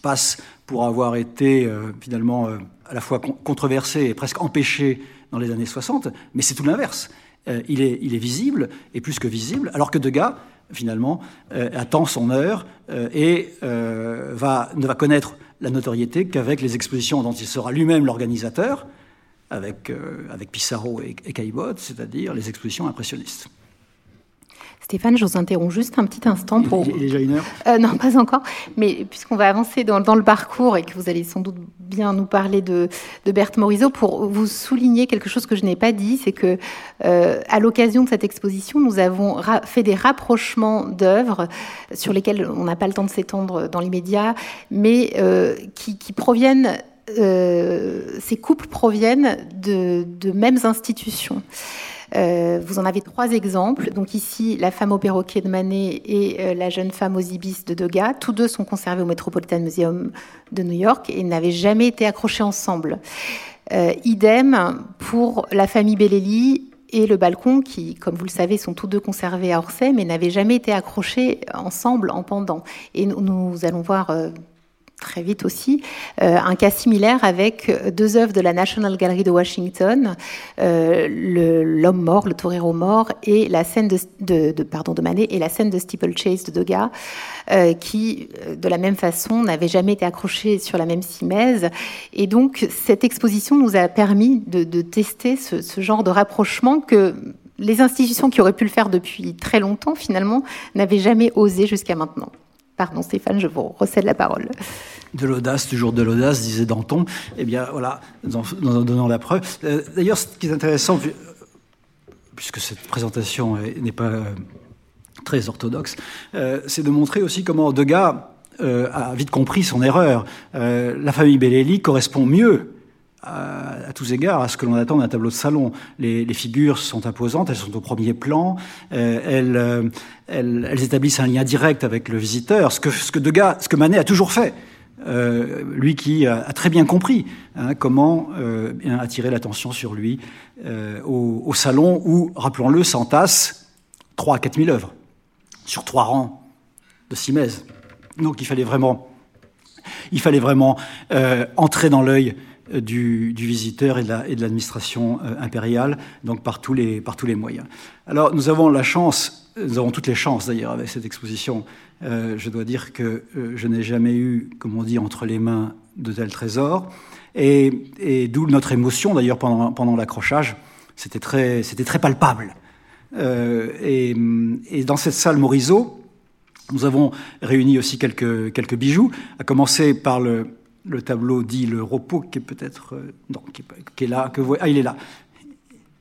passe pour avoir été euh, finalement à la fois controversée et presque empêchée dans les années 60, mais c'est tout l'inverse. Il est visible, et plus que visible, alors que Degas finalement, euh, attend son heure euh, et euh, ne va connaître la notoriété qu'avec les expositions dont il sera lui-même l'organisateur, avec, avec Pissarro et, et Caillebotte, c'est-à-dire les expositions impressionnistes. Stéphane, je vous interromps juste un petit instant pour. Il est déjà une heure euh, Non, pas encore. Mais puisqu'on va avancer dans, dans, le parcours et que vous allez sans doute bien nous parler de, de Berthe Morisot, pour vous souligner quelque chose que je n'ai pas dit, c'est que euh, à l'occasion de cette exposition, nous avons fait des rapprochements d'œuvres sur lesquelles on n'a pas le temps de s'étendre dans l'immédiat, mais euh, qui, qui proviennent euh, ces couples proviennent de, de mêmes institutions. Euh, vous en avez trois exemples. Donc ici, la femme au perroquet de Manet et euh, la jeune femme aux ibis de Degas. Tous deux sont conservés au Metropolitan Museum de New York et n'avaient jamais été accrochés ensemble. Euh, idem pour la famille Bellelli et le balcon qui, comme vous le savez, sont tous deux conservés à Orsay, mais n'avaient jamais été accrochés ensemble en pendant. Et nous, allons voir très vite aussi, euh, un cas similaire avec deux œuvres de la National Gallery de Washington, euh, L'homme mort, le torero mort, et la scène de, pardon, de et la scène de Steeplechase de Degas, euh, qui, de la même façon, n'avaient jamais été accrochés sur la même simèse. Et donc, cette exposition nous a permis de, tester ce genre de rapprochement que les institutions qui auraient pu le faire depuis très longtemps, finalement, n'avaient jamais osé jusqu'à maintenant. Pardon Stéphane, je vous recède la parole. De l'audace, toujours de l'audace, disait Danton. Eh bien voilà, en, en donnant la preuve. Euh, D'ailleurs, ce qui est intéressant, puisque cette présentation n'est pas euh, très orthodoxe, euh, c'est de montrer aussi comment Degas a vite compris son erreur. La famille Bellelli correspond mieux à, tous égards à ce que l'on attend d'un tableau de salon. Les, figures sont imposantes, elles sont au premier plan, euh, elles, euh, elles, établissent un lien direct avec le visiteur, ce que, Degas, ce que Manet a toujours fait. Euh, lui qui a, très bien compris hein, comment attirer l'attention sur lui au, salon où, rappelons-le, s'entassent 3 à 4 000 œuvres. sur trois rangs de Simèse. Donc il fallait vraiment, il fallait vraiment entrer dans l'œil euh, du, visiteur et de l'administration euh, impériale, donc par tous, les, par tous les moyens. Alors nous avons la chance, nous avons toutes les chances d'ailleurs avec cette exposition. je dois dire que je n'ai jamais eu, comme on dit, entre les mains de tels trésors, et, d'où notre émotion d'ailleurs pendant, pendant l'accrochage. C'était très, très palpable. Et, et, dans cette salle Morisot, nous avons réuni aussi quelques, quelques bijoux, à commencer par le, le tableau dit le repos, qui est peut-être. Euh, non, qui est, là. Que ah, il est là.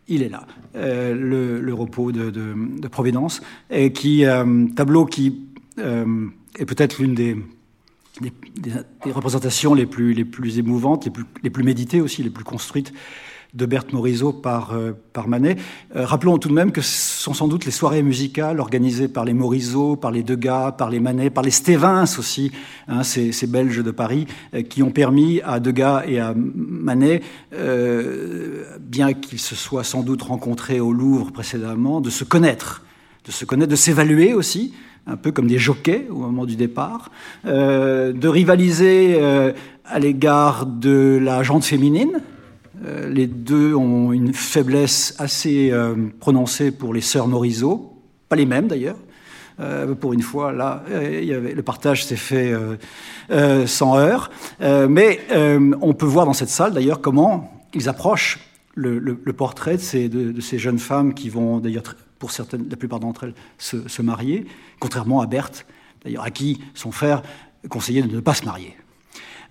Il est là. Euh, le, le, repos de, de, de, Providence. Et qui, euh, tableau qui est peut-être l'une des, des, des, représentations les plus, les plus émouvantes, les plus, les plus méditées aussi, les plus construites de Berthe Morisot par, euh, Manet. Euh, rappelons tout de même que ce sont sans doute les soirées musicales organisées par les Morisot, par les Degas, par les Manet, par les Stévins aussi, hein, ces, ces, Belges de Paris, euh, qui ont permis à Degas et à Manet, bien qu'ils se soient sans doute rencontrés au Louvre précédemment, de se connaître, de se connaître, de s'évaluer aussi, un peu comme des jockeys au moment du départ, de rivaliser à l'égard de la jante féminine, les deux ont une faiblesse assez euh, prononcée pour les sœurs Morisot, pas les mêmes d'ailleurs. Euh, pour une fois, là, le partage s'est fait sans heurts. mais on peut voir dans cette salle d'ailleurs comment ils approchent le, portrait de ces, jeunes femmes qui vont d'ailleurs, pour certaines, la plupart d'entre elles, se, se, marier, contrairement à Berthe, d'ailleurs à qui son frère conseillait de ne pas se marier.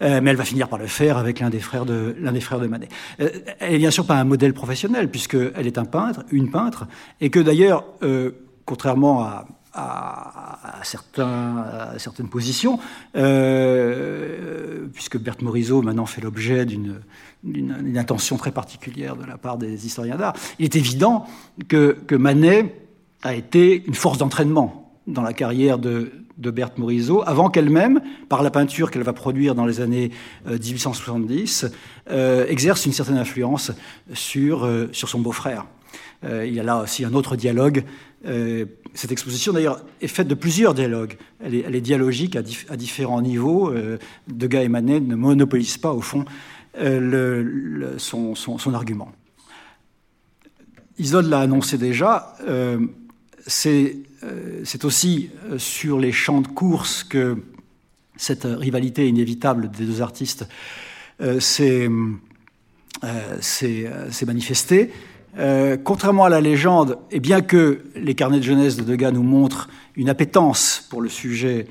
Euh, mais elle va finir par le faire avec l'un des frères de l'un des frères de Manet. Euh, elle est bien sûr pas un modèle professionnel puisqu'elle est un peintre, une peintre, et que d'ailleurs, euh, contrairement à, à, certains, à, certaines positions, puisque Berthe Morisot maintenant fait l'objet d'une attention très particulière de la part des historiens d'art, il est évident que, que Manet a été une force d'entraînement dans la carrière de, de Berthe Morisot, avant qu'elle-même, par la peinture qu'elle va produire dans les années 1870, euh, euh, exerce une certaine influence sur, euh, sur son beau-frère. il y a là aussi un autre dialogue. cette exposition, d'ailleurs, est faite de plusieurs dialogues. Elle est, dialogique à, différents niveaux. Degas et Manet ne monopolisent pas, au fond, son, son, son, argument. Isode l'a annoncé déjà euh, c'est aussi euh, sur les champs de course que cette rivalité inévitable des deux artistes euh, s'est manifestée. contrairement à la légende, et bien que les carnets de jeunesse de Degas nous montrent une appétence pour le sujet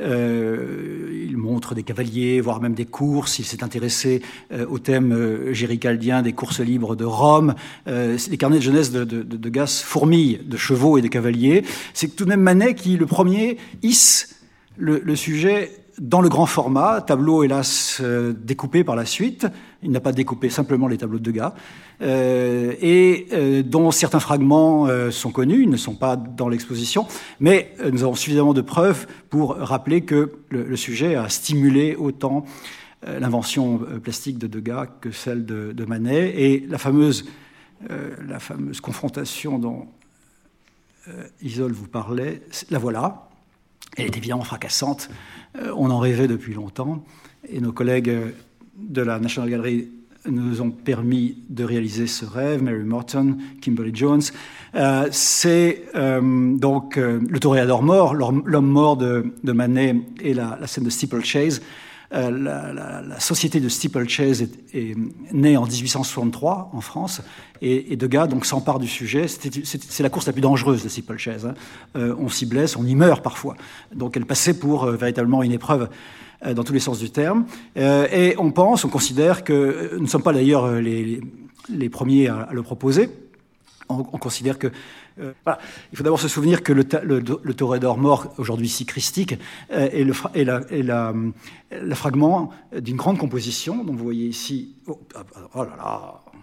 euh, il montre des cavaliers, voire même des courses. Il s'est intéressé euh, au thème euh, géricaldien des courses libres de Rome. les carnets de jeunesse de, Gas fourmillent de chevaux et de cavaliers. C'est tout de même Manet qui, le premier, hisse le sujet dans le grand format, tableau hélas euh, découpé par la suite, il n'a pas découpé simplement les tableaux de Degas, euh, et euh, dont certains fragments sont connus, ils ne sont pas dans l'exposition, mais nous avons suffisamment de preuves pour rappeler que le, sujet a stimulé autant l'invention plastique de Degas que celle de, de Manet, et la fameuse, la fameuse confrontation dont Isole vous parlait, la voilà, elle est évidemment fracassante. Euh, on en rêvait depuis longtemps. Et nos collègues de la National Gallery nous ont permis de réaliser ce rêve, Mary Morton, Kimberly Jones. Euh, c'est euh, donc le toréador mort, l'homme mort de, Manet et la, scène de Steeplechase. Euh, la, la, la, société de Steeplechase est, est, née en 1863 en France et, et Degas donc s'empare du sujet. C'est la course la plus dangereuse de Steeplechase. Hein. Euh, on s'y blesse, on y meurt parfois. Donc elle passait pour euh, véritablement une épreuve euh, dans tous les sens du terme. Euh, et on pense, on considère que nous ne sommes pas d'ailleurs les, les, les, premiers à, à le proposer. On, on considère que euh. Il faut d'abord se souvenir que le, le, le mort, aujourd'hui si christique, euh, est, le, fragment d'une grande composition, dont vous voyez ici. Oh, ah, ah, oh là là Il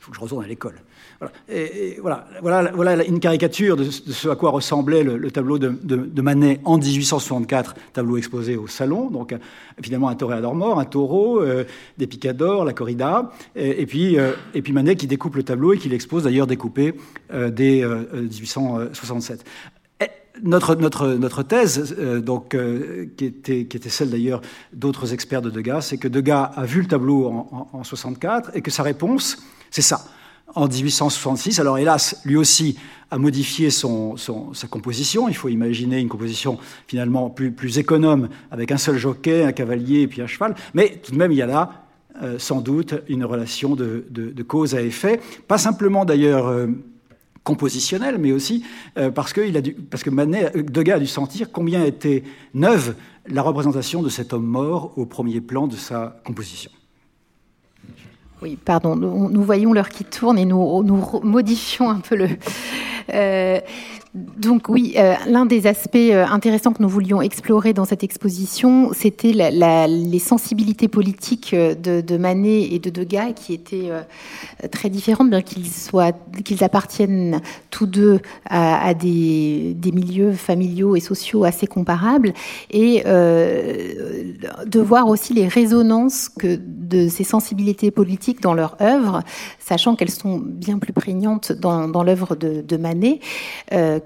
faut que je retourne à l'école. Voilà. Voilà, voilà, une caricature de, ce à quoi ressemblait le, tableau de, Manet en 1864, tableau exposé au salon. Donc, finalement, un toréador mort, un taureau, euh, des picadors, la corrida, et, puis, euh, et puis Manet qui découpe le tableau et qui l'expose d'ailleurs découpé euh, dès 1867 notre, thèse, donc, qui, était, qui était celle d'ailleurs d'autres experts de Degas, c'est que Degas a vu le tableau en, en, en 64 et que sa réponse, c'est ça en 1866. Alors hélas, lui aussi a modifié sa composition. Il faut imaginer une composition finalement plus, plus, économe, avec un seul jockey, un cavalier et puis un cheval. Mais tout de même, il y a là euh, sans doute une relation de, cause à effet, pas simplement d'ailleurs euh, compositionnelle, mais aussi euh, parce que Manet, Degas a dû sentir combien était neuve la représentation de cet homme mort au premier plan de sa composition. Oui, pardon, nous, voyons l'heure qui tourne et nous, modifions un peu le. Euh, donc oui, euh, l'un des aspects euh, intéressants que nous voulions explorer dans cette exposition, c'était les sensibilités politiques euh, de, Manet et de Degas, qui étaient très différentes, bien qu'ils soient, qu'ils appartiennent tous deux à, des, milieux familiaux et sociaux assez comparables, et de voir aussi les résonances que de ces sensibilités politiques dans leur œuvre, sachant qu'elles sont bien plus prégnantes dans, l'œuvre de, Manet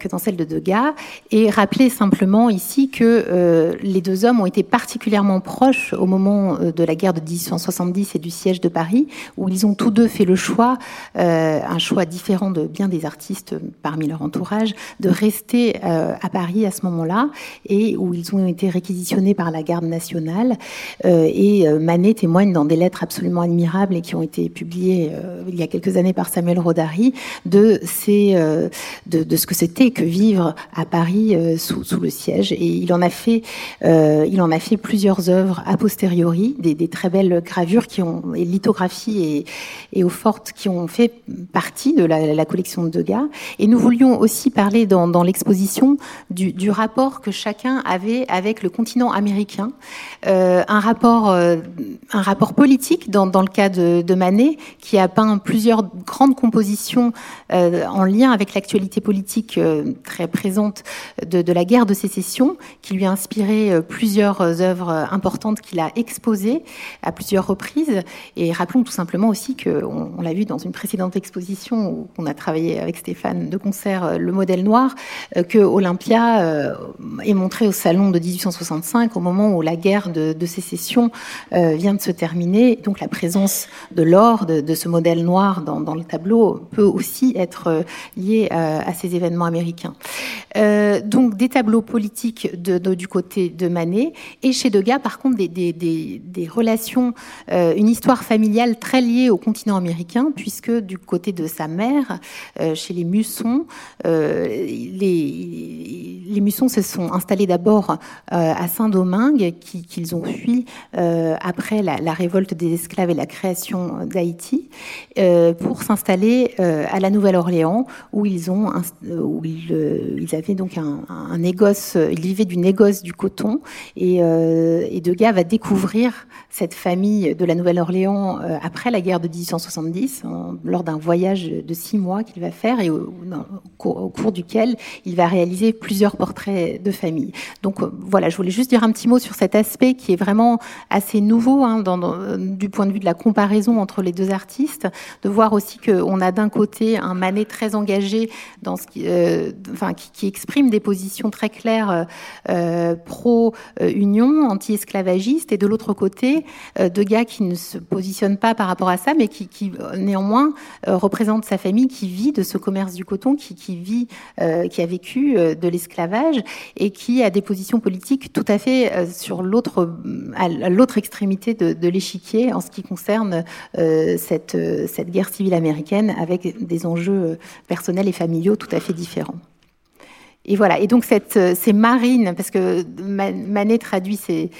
que dans celle de Degas, et rappeler simplement ici que euh, les deux hommes ont été particulièrement proches au moment euh, de la guerre de 1870 et du siège de Paris, où ils ont tous deux fait le choix, euh, un choix différent de bien des artistes parmi leur entourage, de rester à Paris à ce moment-là, et où ils ont été réquisitionnés par la garde nationale. et Manet témoigne dans des lettres absolument admirables et qui ont été publiées il y a quelques années par Samuel Rodari de, ce que c'était que vivre à Paris euh, sous, le siège. Et il en a fait, euh, il en a fait plusieurs œuvres a posteriori, des, très belles gravures qui ont, et lithographies et, et, eau forte qui ont fait partie de la, collection de Degas. Et nous voulions aussi parler dans, l'exposition du, rapport que chacun avait avec le continent américain, euh, un rapport, un rapport politique dans, le cas de, Manet, qui a peint plusieurs grandes compositions en lien avec l'actualité politique très présente de, la guerre de sécession, qui lui a inspiré euh, plusieurs œuvres importantes qu'il a exposées à plusieurs reprises. Et rappelons tout simplement aussi qu'on on, l'a vu dans une précédente exposition où on a travaillé avec Stéphane de concert euh, le modèle noir, euh, que Olympia est montré au salon de 1865 au moment où la guerre de, sécession vient de se terminer. Donc la présence de l'or, de, ce modèle noir dans, le tableau peut aussi être liée à ces événements américains. Euh, donc des tableaux politiques du côté de Manet et chez Degas par contre des, relations, euh, une histoire familiale très liée au continent américain puisque du côté de sa mère, euh, chez les Mussons, les, les Mussons se sont installés d'abord à Saint-Domingue qu'ils ont fui après la, révolte des esclaves et la création d'Haïti pour s'installer à la Nouvelle-Orléans où ils ont euh, ils donc un, négoce, ils vivaient du négoce du coton, et, euh, et Degas va découvrir cette famille de la Nouvelle-Orléans euh, après la guerre de 1870, lors d'un voyage de six mois qu'il va faire et au, cours duquel il va réaliser plusieurs portraits de famille. Donc voilà, je voulais juste dire un petit mot sur cet aspect qui est vraiment assez nouveau hein, du point de vue de la comparaison entre les deux artistes, de voir aussi qu'on a d'un côté un Manet très engagé dans ce qui, qui, exprime des positions très claires euh, euh, pro-union, anti-esclavagiste, et de l'autre côté, euh, de gars qui ne se positionnent pas par rapport à ça, mais qui, qui néanmoins représentent sa famille qui vit de ce commerce du coton, qui, qui vit, qui a vécu de l'esclavage et qui a des positions politiques tout à fait sur l'autre, à l'autre extrémité de, de l'échiquier en ce qui concerne cette, cette guerre civile américaine avec des enjeux personnels et familiaux tout à fait différents. Et voilà. Et donc euh, ces marines, parce que Manet traduit ses,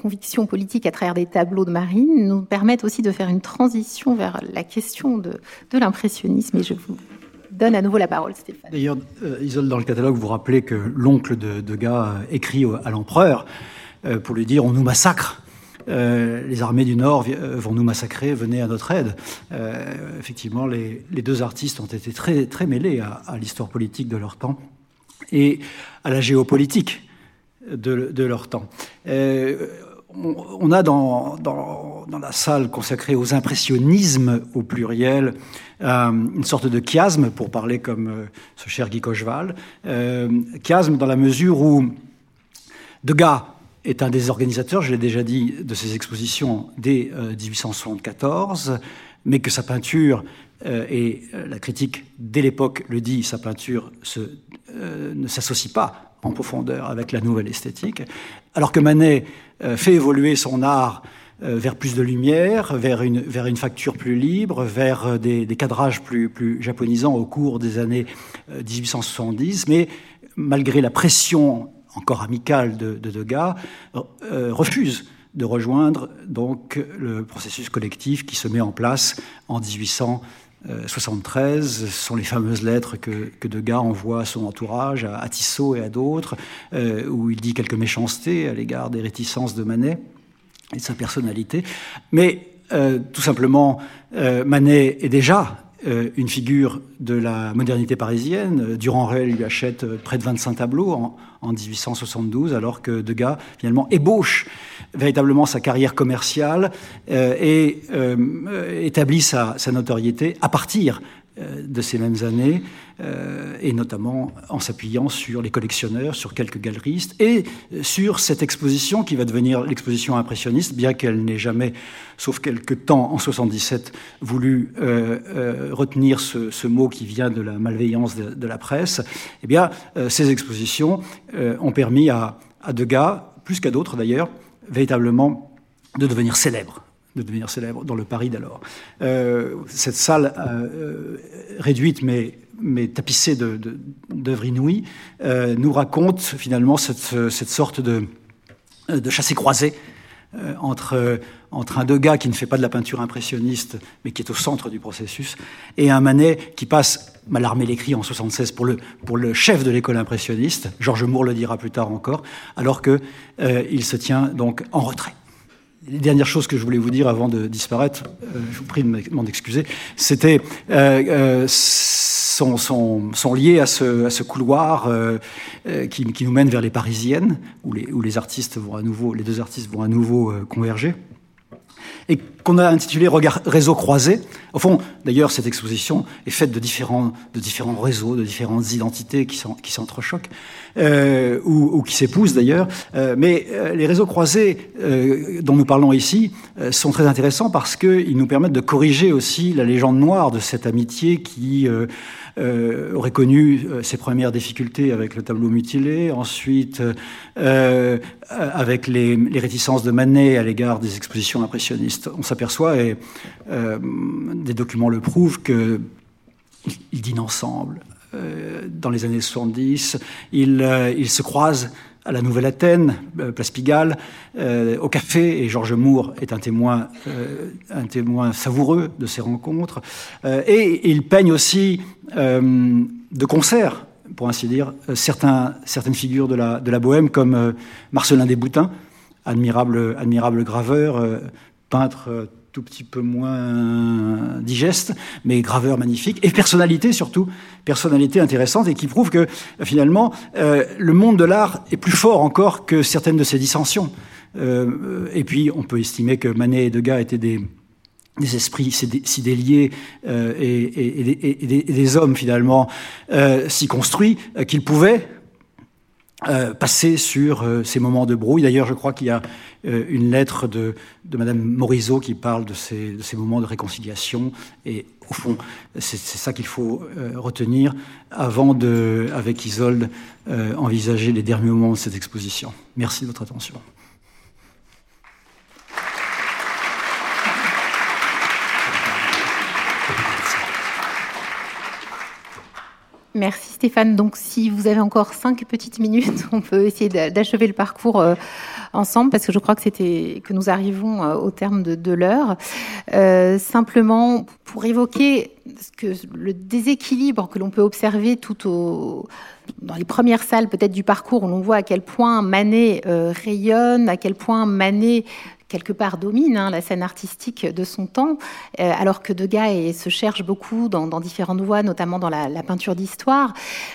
convictions politiques à travers des tableaux de marine, nous permettent aussi de faire une transition vers la question de, l'impressionnisme. Et je vous donne à nouveau la parole, Stéphane. D'ailleurs, euh, Isole, dans le catalogue, vous rappelez que l'oncle de, de Gars écrit à l'empereur euh, pour lui dire on nous massacre. Les armées du Nord vont nous massacrer, venez à notre aide. effectivement, les, deux artistes ont été très, très mêlés à, l'histoire politique de leur temps et à la géopolitique de, leur temps on, a dans, la salle consacrée aux impressionnismes au pluriel euh, une sorte de chiasme, pour parler comme euh, ce cher Guy Cocheval, euh, chiasme dans la mesure où Degas est un des organisateurs, je l'ai déjà dit, de ces expositions dès 1874, mais que sa peinture, et la critique dès l'époque le dit, sa peinture ne s'associe pas en profondeur avec la nouvelle esthétique, alors que Manet euh, fait évoluer son art euh, vers plus de lumière, vers une, facture plus libre, vers euh, des, cadrages plus, plus japonisants au cours des années 1870, mais malgré la pression encore amicale de, de Degas, refuse de rejoindre donc le processus collectif qui se met en place en 1873. Ce sont les fameuses lettres que, que Degas envoie à son entourage, à, Tissot et à d'autres, euh, où il dit quelques méchancetés à l'égard des réticences de Manet et de sa personnalité. Mais euh, tout simplement, euh, Manet est déjà euh, une figure de la modernité parisienne. Durand-Ruel lui achète euh, près de 25 tableaux en, 1872, alors que Degas, finalement, ébauche véritablement sa carrière commerciale euh, et établit sa, sa, notoriété à partir euh, de ces mêmes années, euh, et notamment en s'appuyant sur les collectionneurs, sur quelques galeristes, et sur cette exposition qui va devenir l'exposition impressionniste, bien qu'elle n'ait jamais, sauf quelques temps en 77, voulu euh, retenir ce, mot qui vient de la malveillance de, la presse. Eh bien, ces expositions ont permis à, à Degas, plus qu'à d'autres d'ailleurs, véritablement de devenir célèbre de devenir célèbre dans le Paris d'alors. Euh, cette salle euh, réduite mais, mais tapissée d'œuvres inouïes euh, nous raconte finalement cette, cette sorte de, de chassé-croisé entre, entre un Degas qui ne fait pas de la peinture impressionniste mais qui est au centre du processus et un Manet qui passe Mallarmé l'écrit en 76 pour le, pour le chef de l'école impressionniste, Georges Moore le dira plus tard encore, alors qu'il il se tient donc en retrait les dernières choses que je voulais vous dire avant de disparaître, euh, je vous prie de m'en excuser, c'était euh, euh, sont, sont, sont, liés à ce, à ce couloir qui, qui, nous mène vers les Parisiennes, où les, où les artistes vont à nouveau, les deux artistes vont à nouveau converger. Et qu'on a intitulé Réseau croisé. Au fond, d'ailleurs, cette exposition est faite de différents, réseaux, de différentes identités qui s'entrechoquent, euh, ou, qui s'épousent d'ailleurs. Euh, mais euh, les réseaux croisés dont nous parlons ici sont très intéressants parce qu'ils nous permettent de corriger aussi la légende noire de cette amitié qui aurait connu ses premières difficultés avec le tableau mutilé, ensuite avec les, les, réticences de Manet à l'égard des expositions impressionnistes. On s'aperçoit, et des documents le prouvent, qu'ils dînent ensemble. dans les années 70, ils, ils se croisent à la Nouvelle Athènes, euh, Place Pigalle, euh, au café, et Georges Moore est un témoin, euh, savoureux de ces rencontres. et il peigne aussi de concert, pour ainsi dire, certaines figures de la, bohème, comme Marcelin Desboutins, admirable graveur, peintre tout petit peu moins digeste, mais graveur magnifique, et personnalité surtout, personnalité intéressante, et qui prouve que finalement, euh, le monde de l'art est plus fort encore que certaines de ses dissensions. Euh, et puis, on peut estimer que Manet et Degas étaient des, esprits si déliés euh, et, des, hommes finalement si construits qu'ils pouvaient euh, passer sur euh, ces moments de brouille. D'ailleurs, je crois qu'il y a euh, une lettre de, de Madame Morisot qui parle de ces, de ces, moments de réconciliation. Et au fond, c'est ça qu'il faut retenir avant de, avec Isolde, envisager les derniers moments de cette exposition. Merci de votre attention. Merci Stéphane. Donc si vous avez encore cinq petites minutes, on peut essayer d'achever le parcours euh, ensemble parce que je crois que c'était que nous arrivons euh, au terme de, l'heure. Euh, simplement pour évoquer ce que le déséquilibre que l'on peut observer tout au dans les premières salles peut-être du parcours où l'on voit à quel point Manet rayonne, à quel point Manet quelque part domine hein, la scène artistique de son temps, alors que Degas se cherche beaucoup dans, différentes voies, notamment dans la, peinture d'histoire.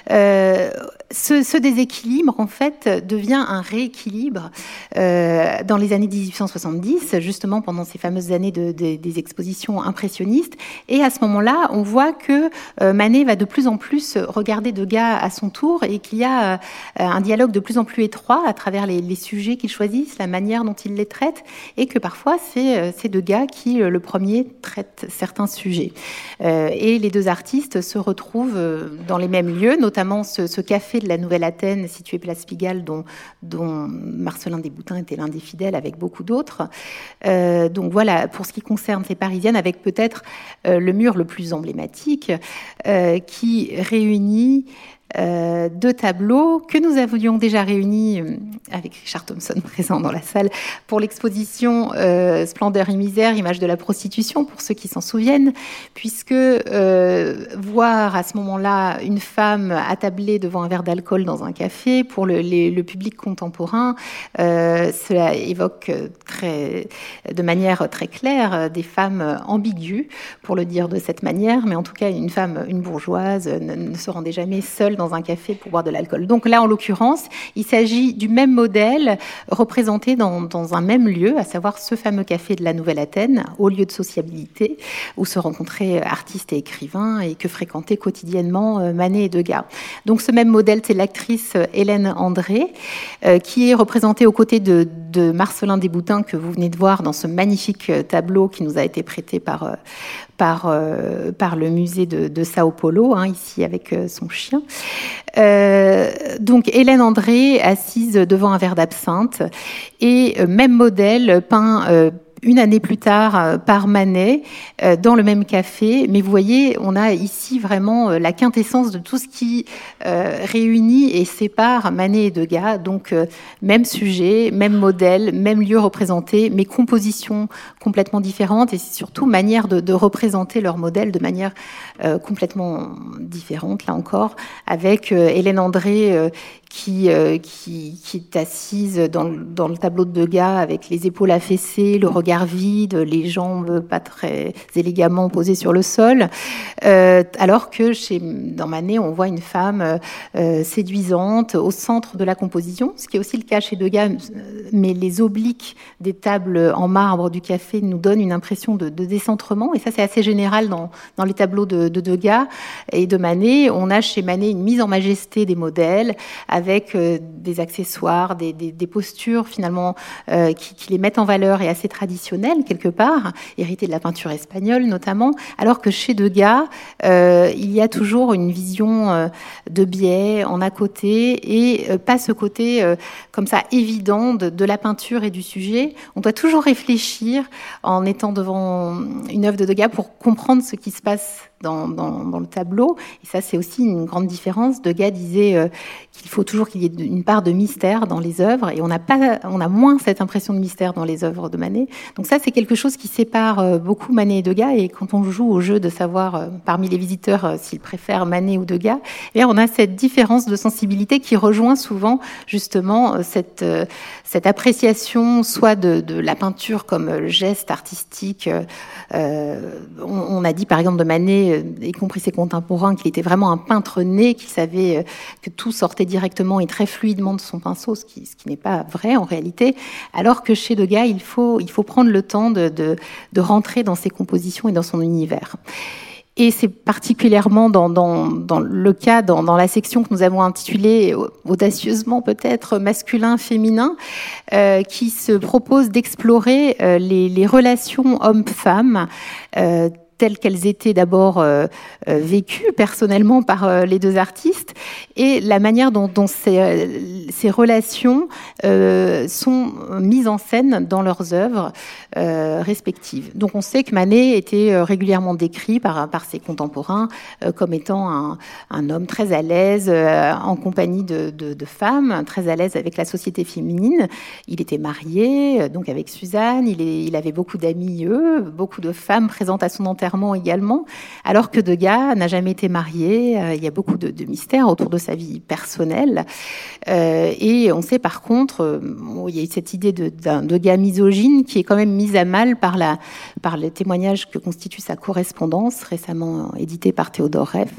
Ce, déséquilibre, en fait, devient un rééquilibre dans les années 1870, justement pendant ces fameuses années des expositions impressionnistes. Et à ce moment-là, on voit que Manet va de plus en plus regarder Degas à son tour et qu'il y a un dialogue de plus en plus étroit à travers les, sujets qu'il choisissent, la manière dont il les traite, et que parfois c'est euh, ces deux gars qui, euh, le premier, traitent certains sujets. Euh, et les deux artistes se retrouvent dans les mêmes lieux, notamment ce, café de la Nouvelle Athènes situé place Pigalle, dont, Marcelin Desboutins était l'un des fidèles, avec beaucoup d'autres. donc voilà, pour ce qui concerne ces Parisiennes, avec peut-être le mur le plus emblématique, qui réunit euh, deux tableaux que nous avions déjà réunis euh, avec Richard Thompson présent dans la salle pour l'exposition euh, Splendeur et misère, image de la prostitution, pour ceux qui s'en souviennent, puisque voir à ce moment-là une femme attablée devant un verre d'alcool dans un café, pour le, public contemporain, cela évoque de manière très claire des femmes ambiguës, pour le dire de cette manière, mais en tout cas une femme, une bourgeoise, ne, ne se rendait jamais seule dans dans un café pour boire de l'alcool. Donc là, en l'occurrence, il s'agit du même modèle représenté dans, un même lieu, à savoir ce fameux café de la Nouvelle-Athènes, au lieu de sociabilité, où se rencontraient artistes et écrivains et que fréquentaient quotidiennement euh, Manet et Degas. Donc ce même modèle, c'est l'actrice euh, Hélène André, euh, qui est représentée aux côtés de, de Marcelin Desboutins, que vous venez de voir dans ce magnifique tableau qui nous a été prêté par, par, euh, par le musée de, de Sao Paulo, hein, ici avec euh, son chien. Euh, donc Hélène André assise devant un verre d'absinthe et même modèle peint une année plus tard euh, par Manet euh, dans le même café. Mais vous voyez, on a ici vraiment euh, la quintessence de tout ce qui réunit et sépare Manet et Degas. Donc même sujet, même modèle, même lieu représenté, mais compositions complètement différentes et surtout manière de, de représenter leur modèle de manière complètement différente, là encore, avec Hélène André qui, euh, qui, qui, est assise dans, dans, le tableau de Degas avec les épaules affaissées, le regard vide, les jambes pas très élégamment posées sur le sol, euh, alors que chez, dans Manet, on voit une femme euh, séduisante au centre de la composition, ce qui est aussi le cas chez Degas, mais les obliques des tables en marbre du café nous donnent une impression de, décentrement, et ça c'est assez général dans, dans les tableaux de, de, Degas et de Manet. On a chez Manet une mise en majesté des modèles, euh, des accessoires, des, postures finalement euh, qui, les mettent en valeur et assez traditionnelles quelque part, héritées de la peinture espagnole notamment, alors que chez Degas, euh, il y a toujours une vision de biais en à côté et pas ce côté comme ça évident de, la peinture et du sujet. On doit toujours réfléchir en étant devant une œuvre de Degas pour comprendre ce qui se passe dans, le tableau. Et ça, c'est aussi une grande différence. Degas disait qu'il faut toujours qu'il y ait une part de mystère dans les œuvres, et on a pas, on a moins cette impression de mystère dans les œuvres de Manet. Donc ça, c'est quelque chose qui sépare euh, beaucoup Manet et Degas. Et quand on joue au jeu de savoir euh, parmi les visiteurs euh, s'ils préfèrent Manet ou Degas, eh on a cette différence de sensibilité qui rejoint souvent justement cette appréciation, soit de, la peinture comme geste artistique. Euh, on, on, a dit par exemple de Manet, y compris ses contemporains, qu'il était vraiment un peintre né, qui savait que tout sortait directement et très fluidement de son pinceau, ce qui, ce qui n'est pas vrai en réalité, alors que chez Degas, il faut, il faut prendre le temps de, de, rentrer dans ses compositions et dans son univers. Et c'est particulièrement dans, dans, dans, le cas, dans, dans, la section que nous avons intitulée audacieusement peut-être masculin-féminin, euh, qui se propose d'explorer euh, les, relations hommes-femmes euh, telles qu'elles étaient d'abord euh, euh, vécues personnellement par euh, les deux artistes et la manière dont, ces, relations sont mises en scène dans leurs œuvres respectives. Donc on sait que Manet était régulièrement décrit par, ses contemporains comme étant un, homme très à l'aise en compagnie de, femmes, très à l'aise avec la société féminine. Il était marié donc avec Suzanne, il, il avait beaucoup d'amis, eux, beaucoup de femmes présentes à son enterrement également, alors que Degas n'a jamais été marié. Euh, il y a beaucoup de, de mystères autour de sa vie personnelle. Euh, et on sait par contre, euh, il y a cette idée d'un Degas misogyne qui est quand même mise à mal par, la, par les témoignages que constitue sa correspondance, récemment éditée par Théodore Reff,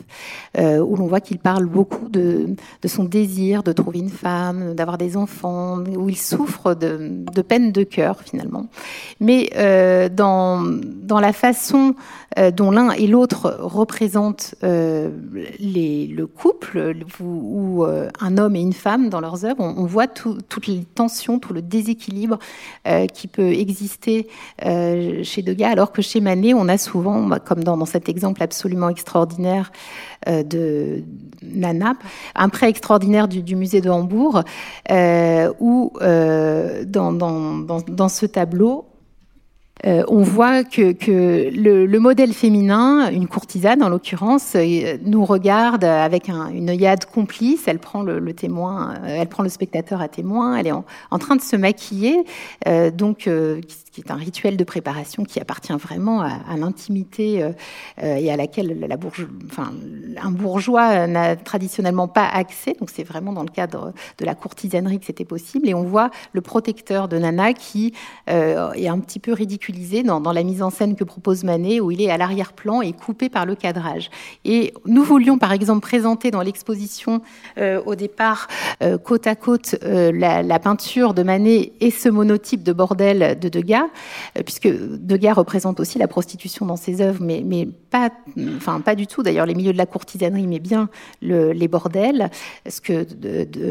où l'on voit qu'il parle beaucoup de, de, son désir de trouver une femme, d'avoir des enfants, où il souffre de, de peine de cœur finalement. Mais dans, dans la façon dont l'un et l'autre représentent euh, le couple ou euh, un homme et une femme dans leurs œuvres, on, voit tout, toutes les tensions, tout le déséquilibre euh, qui peut exister chez Degas, alors que chez Manet, on a souvent, bah, comme dans, cet exemple absolument extraordinaire de Nana, un prêt extraordinaire du, musée de Hambourg, où dans ce tableau, euh, on voit que, le, le, modèle féminin, une courtisane en l'occurrence, euh, nous regarde avec un, une œillade complice. Elle prend le, témoin, euh, elle prend le spectateur à témoin. Elle est en, train de se maquiller, donc qui est un rituel de préparation qui appartient vraiment à, l'intimité et à laquelle la bourge, enfin, un bourgeois n'a traditionnellement pas accès. Donc c'est vraiment dans le cadre de la courtisanerie que c'était possible. Et on voit le protecteur de Nana qui est un petit peu ridicule dans, dans, la mise en scène que propose Manet, où il est à l'arrière-plan et coupé par le cadrage. Et nous voulions, par exemple, présenter dans l'exposition euh, au départ, euh, côte à côte, euh, la, la, peinture de Manet et ce monotype de bordel de Degas, euh, puisque Degas représente aussi la prostitution dans ses œuvres, mais, pas, enfin pas du tout. D'ailleurs, les milieux de la courtisanerie, mais bien le, les bordels, ce que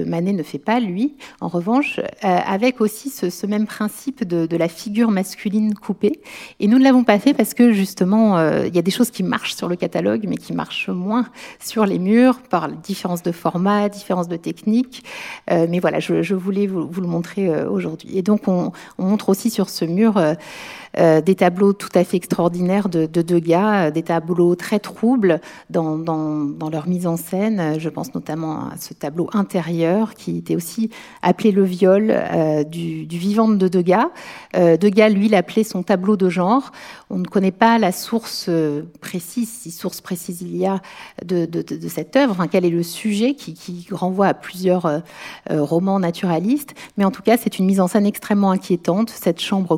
Manet ne fait pas lui. En revanche, euh, avec aussi ce, même principe de, la figure masculine coupé. Et nous ne l'avons pas fait parce que justement, euh, il y a des choses qui marchent sur le catalogue, mais qui marchent moins sur les murs par différence de format, différence de technique. Mais voilà, je, voulais vous, le montrer aujourd'hui. Et donc, on, on, montre aussi sur ce mur euh, euh, des tableaux tout à fait extraordinaires de, de Degas, des tableaux très troubles dans, leur mise en scène. Je pense notamment à ce tableau intérieur qui était aussi appelé le viol euh, du, vivant de Degas. Euh, Degas, lui, l'appelait son tableau de genre. On ne connaît pas la source euh, précise, si source précise il y a de, cette œuvre, enfin, quel est le sujet qui, qui renvoie à plusieurs euh, romans naturalistes. Mais en tout cas, c'est une mise en scène extrêmement inquiétante, cette chambre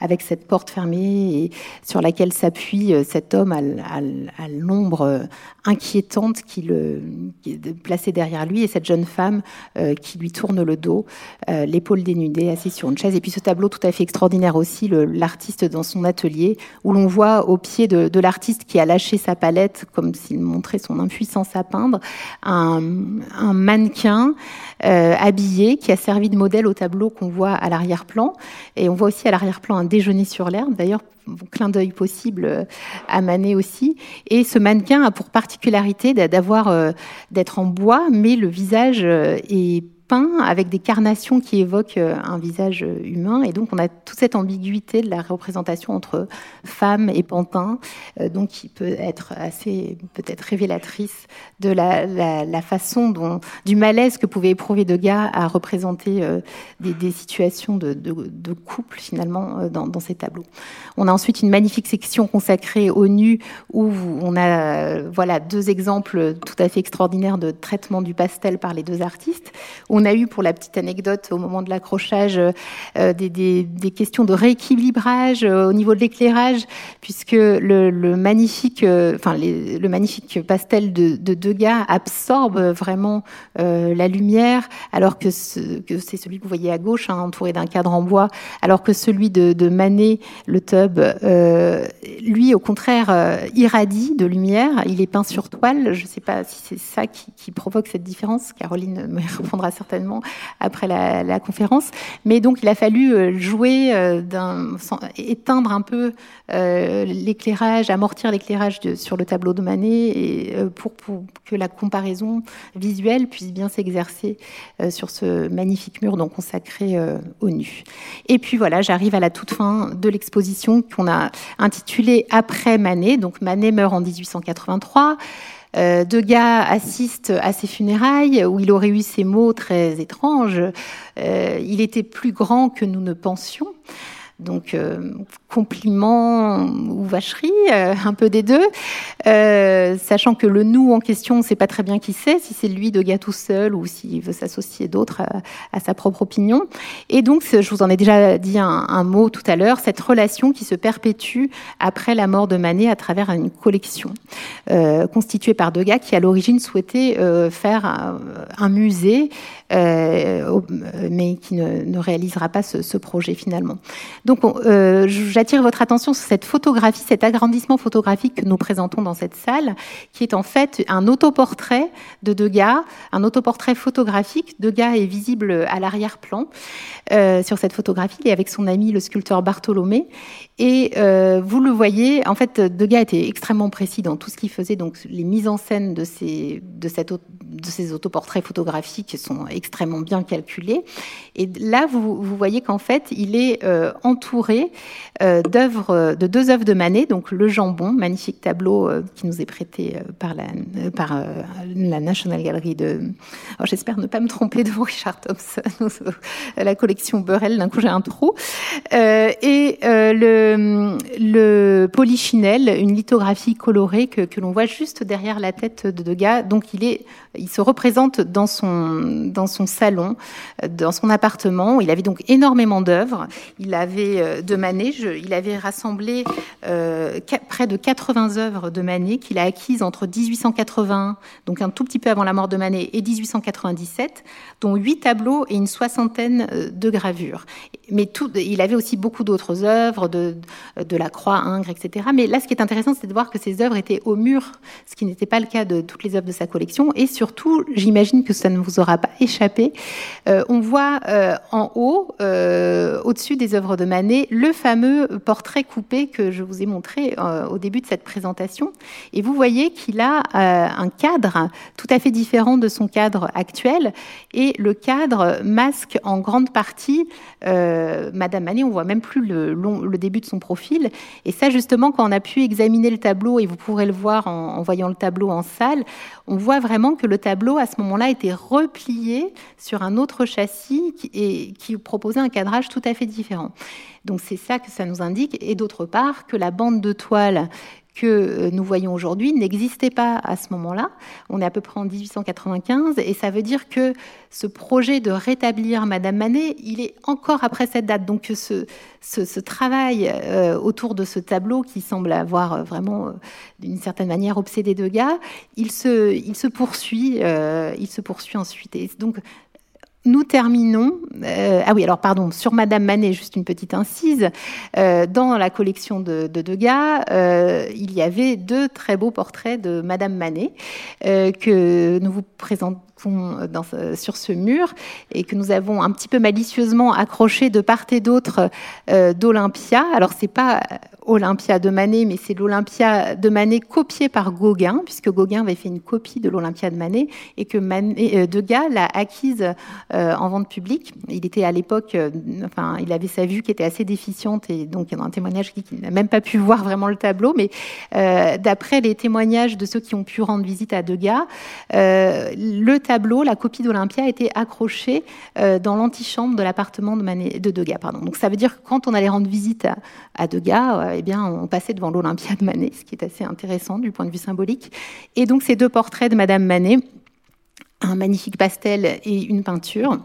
avec cette porte fermée et sur laquelle s'appuie euh, cet homme à, l'ombre euh, inquiétante qui le placée derrière lui et cette jeune femme euh, qui lui tourne le dos, l'épaule dénudée, assise sur une chaise. Et puis ce tableau tout à fait extraordinaire aussi, l'artiste dans son atelier, où l'on voit au pied de, l'artiste qui a lâché sa palette, comme s'il montrait son impuissance à peindre, un, mannequin habillé qui a servi de modèle au tableau qu'on voit à l'arrière-plan. Et on voit aussi à l'arrière-plan un déjeuner sur l'herbe, d'ailleurs clin d'œil possible euh, à Manet aussi. Et ce mannequin a pour particularité d'avoir euh, d'être en bois, mais le visage euh, est avec des carnations qui évoquent euh, un visage humain. Et donc, on a toute cette ambiguïté de la représentation entre femme et pantin, euh, donc qui peut être assez peut-être révélatrice de la, façon dont, du malaise que pouvait éprouver Degas à représenter euh, des, situations de, couple, finalement, euh, dans, dans, ces tableaux. On a ensuite une magnifique section consacrée au nu, où on a euh, voilà, deux exemples tout à fait extraordinaires de traitement du pastel par les deux artistes. On a eu, pour la petite anecdote, au moment de l'accrochage, euh, des, des, questions de rééquilibrage euh, au niveau de l'éclairage, puisque le, magnifique, euh, enfin le magnifique pastel de, de Degas absorbe vraiment euh, la lumière, alors que, ce, que c'est celui que vous voyez à gauche, hein, entouré d'un cadre en bois, alors que celui de, Manet, le tub, euh, lui, au contraire, irradie de lumière. Il est peint sur toile. Je ne sais pas si c'est ça qui, qui provoque cette différence. Caroline me répondra certainement certainement après la, conférence. Mais donc, il a fallu euh, jouer euh, éteindre un peu euh, l'éclairage, amortir l'éclairage sur le tableau de Manet et, pour, que la comparaison visuelle puisse bien s'exercer sur ce magnifique mur donc consacré au nu. Et puis voilà, j'arrive à la toute fin de l'exposition qu'on a intitulée Après Manet. Donc Manet meurt en 1883. Euh, Degas assiste à ses funérailles où il aurait eu ces mots très étranges. Euh, il était plus grand que nous ne pensions. Donc, euh, compliment ou vacherie, euh, un peu des deux. Euh, sachant que le nous en question, on ne sait pas très bien qui c'est, si c'est lui de gars tout seul ou s'il veut s'associer d'autres à, sa propre opinion. Et donc, je vous en ai déjà dit un, mot tout à l'heure, cette relation qui se perpétue après la mort de Manet à travers une collection constituée par Degas qui, à l'origine, souhaitait faire un, musée, mais qui ne, réalisera pas ce, ce projet finalement. Donc, euh, j'attire votre attention sur cette photographie, cet agrandissement photographique que nous présentons dans cette salle, qui est en fait un autoportrait de Degas, un autoportrait photographique. Degas est visible à l'arrière-plan euh, sur cette photographie. Il est avec son ami le sculpteur Bartholomé. Et euh, vous le voyez, en fait, Degas était extrêmement précis dans tout ce qu'il faisait. Donc, les mises en scène de ces, de ces autoportraits photographiques sont extrêmement bien calculées. Et là, vous, vous voyez qu'en fait, il est euh, entouré euh, de deux œuvres de Manet, donc Le Jambon, magnifique tableau euh, qui nous est prêté euh, par la, euh, par la National Gallery de. Oh, j'espère ne pas me tromper de Richard Thompson, la collection Burrell. D'un coup, j'ai un trou. et le, le Polichinelle, une lithographie colorée que, l'on voit juste derrière la tête de Degas. Donc, il est, il se représente dans son salon, dans son appartement. Il avait donc énormément d'œuvres. Il avait de Manet, il avait rassemblé euh, près de 80 œuvres de Manet qu'il a acquises entre 1880, donc un tout petit peu avant la mort de Manet, et 1897, dont huit tableaux et une soixantaine euh, de gravures. Mais il avait aussi beaucoup d'autres œuvres, de, de la croix, Ingres, etc. Mais là, ce qui est intéressant, c'est de voir que ces œuvres étaient au mur, ce qui n'était pas le cas de toutes les œuvres de sa collection. Et surtout, j'imagine que ça ne vous aura pas échappé, euh, on voit euh, en haut, euh, au-dessus des œuvres de Manet, le fameux portrait coupé que je vous ai montré au début de cette présentation. Et vous voyez qu'il a un cadre tout à fait différent de son cadre actuel. Et le cadre masque en grande partie Madame Manet. On voit même plus le, début de son profil. Et ça, justement, quand on a pu examiner le tableau, et vous pourrez le voir en, voyant le tableau en salle, on voit vraiment que le tableau, à ce moment-là, était replié sur un autre châssis et, qui proposait un cadrage tout à fait différent. Donc c'est ça que ça nous indique. Et d'autre part, que la bande de toile que euh, nous voyons aujourd'hui n'existait pas à ce moment-là. On est à peu près en 1895 et ça veut dire que ce projet de rétablir Madame Manet, il est encore après cette date. Donc ce, ce, travail euh, autour de ce tableau qui semble avoir vraiment, euh, d'une certaine manière, obsédé il se, il se poursuit, il se poursuit ensuite. Et donc nous terminons. Euh, ah oui, alors pardon, sur Madame Manet, juste une petite incise. Euh, dans la collection de, de Degas, euh, il y avait deux très beaux portraits de Madame Manet que nous vous présentons dans, sur ce mur et que nous avons un petit peu malicieusement accroché de part et d'autre euh, d'Olympia. Alors c'est pas Olympia de Manet, mais c'est l'Olympia de Manet copié par Gauguin, puisque Gauguin avait fait une copie de l'Olympia de Manet et que euh, Degas l'a acquise euh, en vente publique. Il était à l'époque, euh, enfin, il avait sa vue qui était assez déficiente et donc il y a un témoignage qui, qui n'a même pas pu voir vraiment le tableau, mais euh, d'après les témoignages de ceux qui ont pu rendre visite à Degas, euh, le tableau, la copie d'Olympia, été accrochée euh, dans l'antichambre de l'appartement de, Degas. Donc ça veut dire que quand on allait rendre visite à, à Degas, eh bien, on passait devant l'Olympia de Manet, ce qui est assez intéressant du point de vue symbolique. Et donc, ces deux portraits de Madame Manet, un magnifique pastel et une peinture,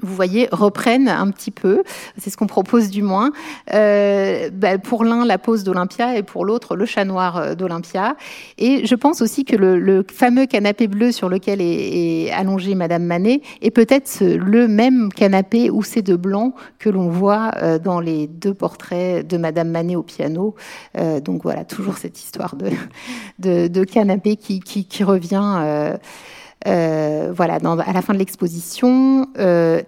vous voyez, reprennent un petit peu, c'est ce qu'on propose du moins, euh, bah, pour l'un la pose d'Olympia et pour l'autre le chat noir euh, d'Olympia. Et je pense aussi que le, le, fameux canapé bleu sur lequel est, est allongée Madame Manet est peut-être le même canapé ou c'est de blanc que l'on voit euh, dans les deux portraits de Madame Manet au piano. Euh, donc voilà, toujours cette histoire de, de, de canapé qui, qui, qui revient. Euh, voilà, dans, à la fin de l'exposition. Euh,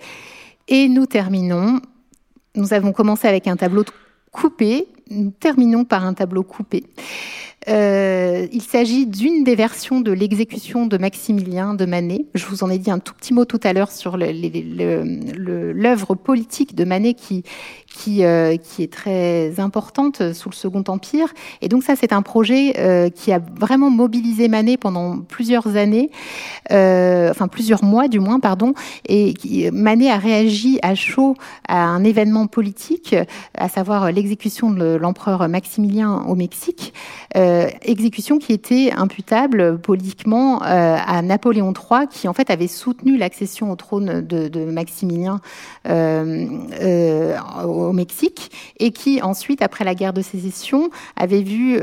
et nous terminons. Nous avons commencé avec un tableau coupé. Nous terminons par un tableau coupé. Euh, il s'agit d'une des versions de l'exécution de Maximilien de Manet. Je vous en ai dit un tout petit mot tout à l'heure sur l'œuvre politique de Manet qui, qui, euh, qui est très importante sous le Second Empire. Et donc ça, c'est un projet euh, qui a vraiment mobilisé Manet pendant plusieurs années, euh, enfin plusieurs mois du moins, pardon. Et Manet a réagi à chaud à un événement politique, à savoir l'exécution de l'empereur Maximilien au Mexique, exécution qui était imputable politiquement euh, à Napoléon III, qui en fait avait soutenu l'accession au trône de, de Maximilien euh, au Mexique et qui ensuite, après la guerre de sécession, avait vu,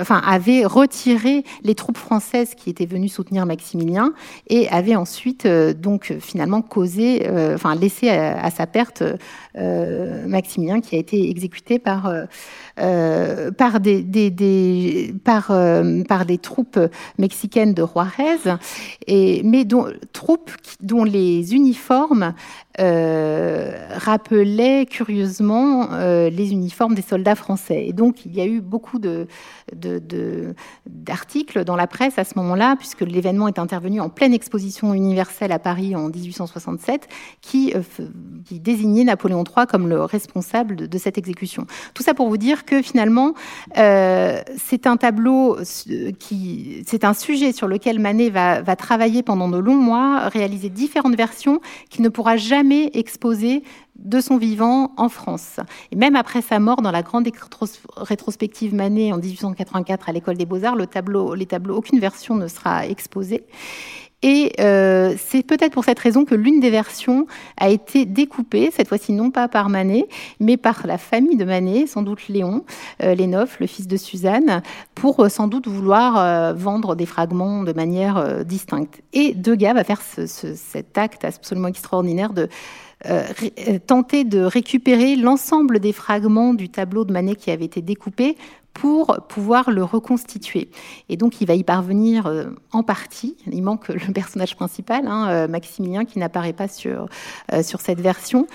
enfin avait retiré les troupes françaises qui étaient venues soutenir Maximilien et avait ensuite donc finalement causé, enfin laissé à, sa perte Maximilien qui a été exécuté par euh, par, des, des, des par, euh, par des troupes mexicaines de Juarez, et, mais troupes dont les uniformes euh, rappelait curieusement euh, les uniformes des soldats français. Et donc, il y a eu beaucoup de, d'articles de, dans la presse à ce moment-là, puisque l'événement est intervenu en pleine exposition universelle à Paris en 1867, qui, euh, qui désignait Napoléon III comme le responsable de, cette exécution. Tout ça pour vous dire que finalement, c'est un tableau qui, c'est un sujet sur lequel Manet va, va travailler pendant de longs mois, réaliser différentes versions, qui ne pourra jamais exposé de son vivant en France. Et même après sa mort, dans la grande rétrospective Manet en 1884 à l'école des Beaux-Arts, les tableaux, aucune version ne sera exposée. Et euh, c'est peut-être pour cette raison que l'une des versions a été découpée, cette fois-ci non pas par Manet, mais par la famille de Manet, sans doute Léon euh, Lénoff, le fils de Suzanne, pour euh, sans doute vouloir euh, vendre des fragments de manière euh, distincte. Et Degas va faire ce, ce, cet acte absolument extraordinaire de euh, tenter de récupérer l'ensemble des fragments du tableau de Manet qui avait été découpé pour pouvoir le reconstituer. Et donc il va y parvenir euh, en partie. Il manque le personnage principal, hein, Maximilien, qui n'apparaît pas sur, sur cette version.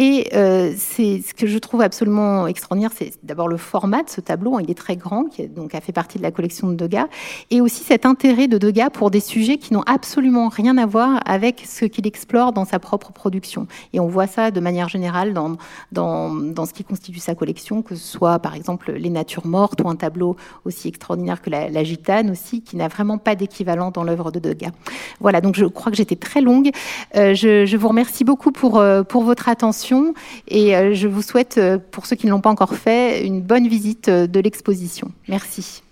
Et euh, c'est ce que je trouve absolument extraordinaire, c'est d'abord le format de ce tableau. Hein, il est très grand, qui donc a fait partie de la collection de Degas, et aussi cet intérêt de Degas pour des sujets qui n'ont absolument rien à voir avec ce qu'il explore dans sa propre production. Et on voit ça de manière générale dans, dans, dans ce qui constitue sa collection, que ce soit par exemple les natures mortes ou un tableau aussi extraordinaire que la, la gitane aussi, qui n'a vraiment pas d'équivalent dans l'œuvre de Degas. Voilà, donc je crois que j'étais très longue. Euh, je, je, vous remercie beaucoup pour, euh, pour votre attention et euh, je vous souhaite, euh, pour ceux qui ne l'ont pas encore fait, une bonne visite euh, de l'exposition. Merci.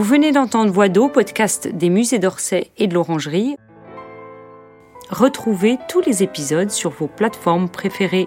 Vous venez d'entendre Voix d'eau, podcast des musées d'Orsay et de l'Orangerie. Retrouvez tous les épisodes sur vos plateformes préférées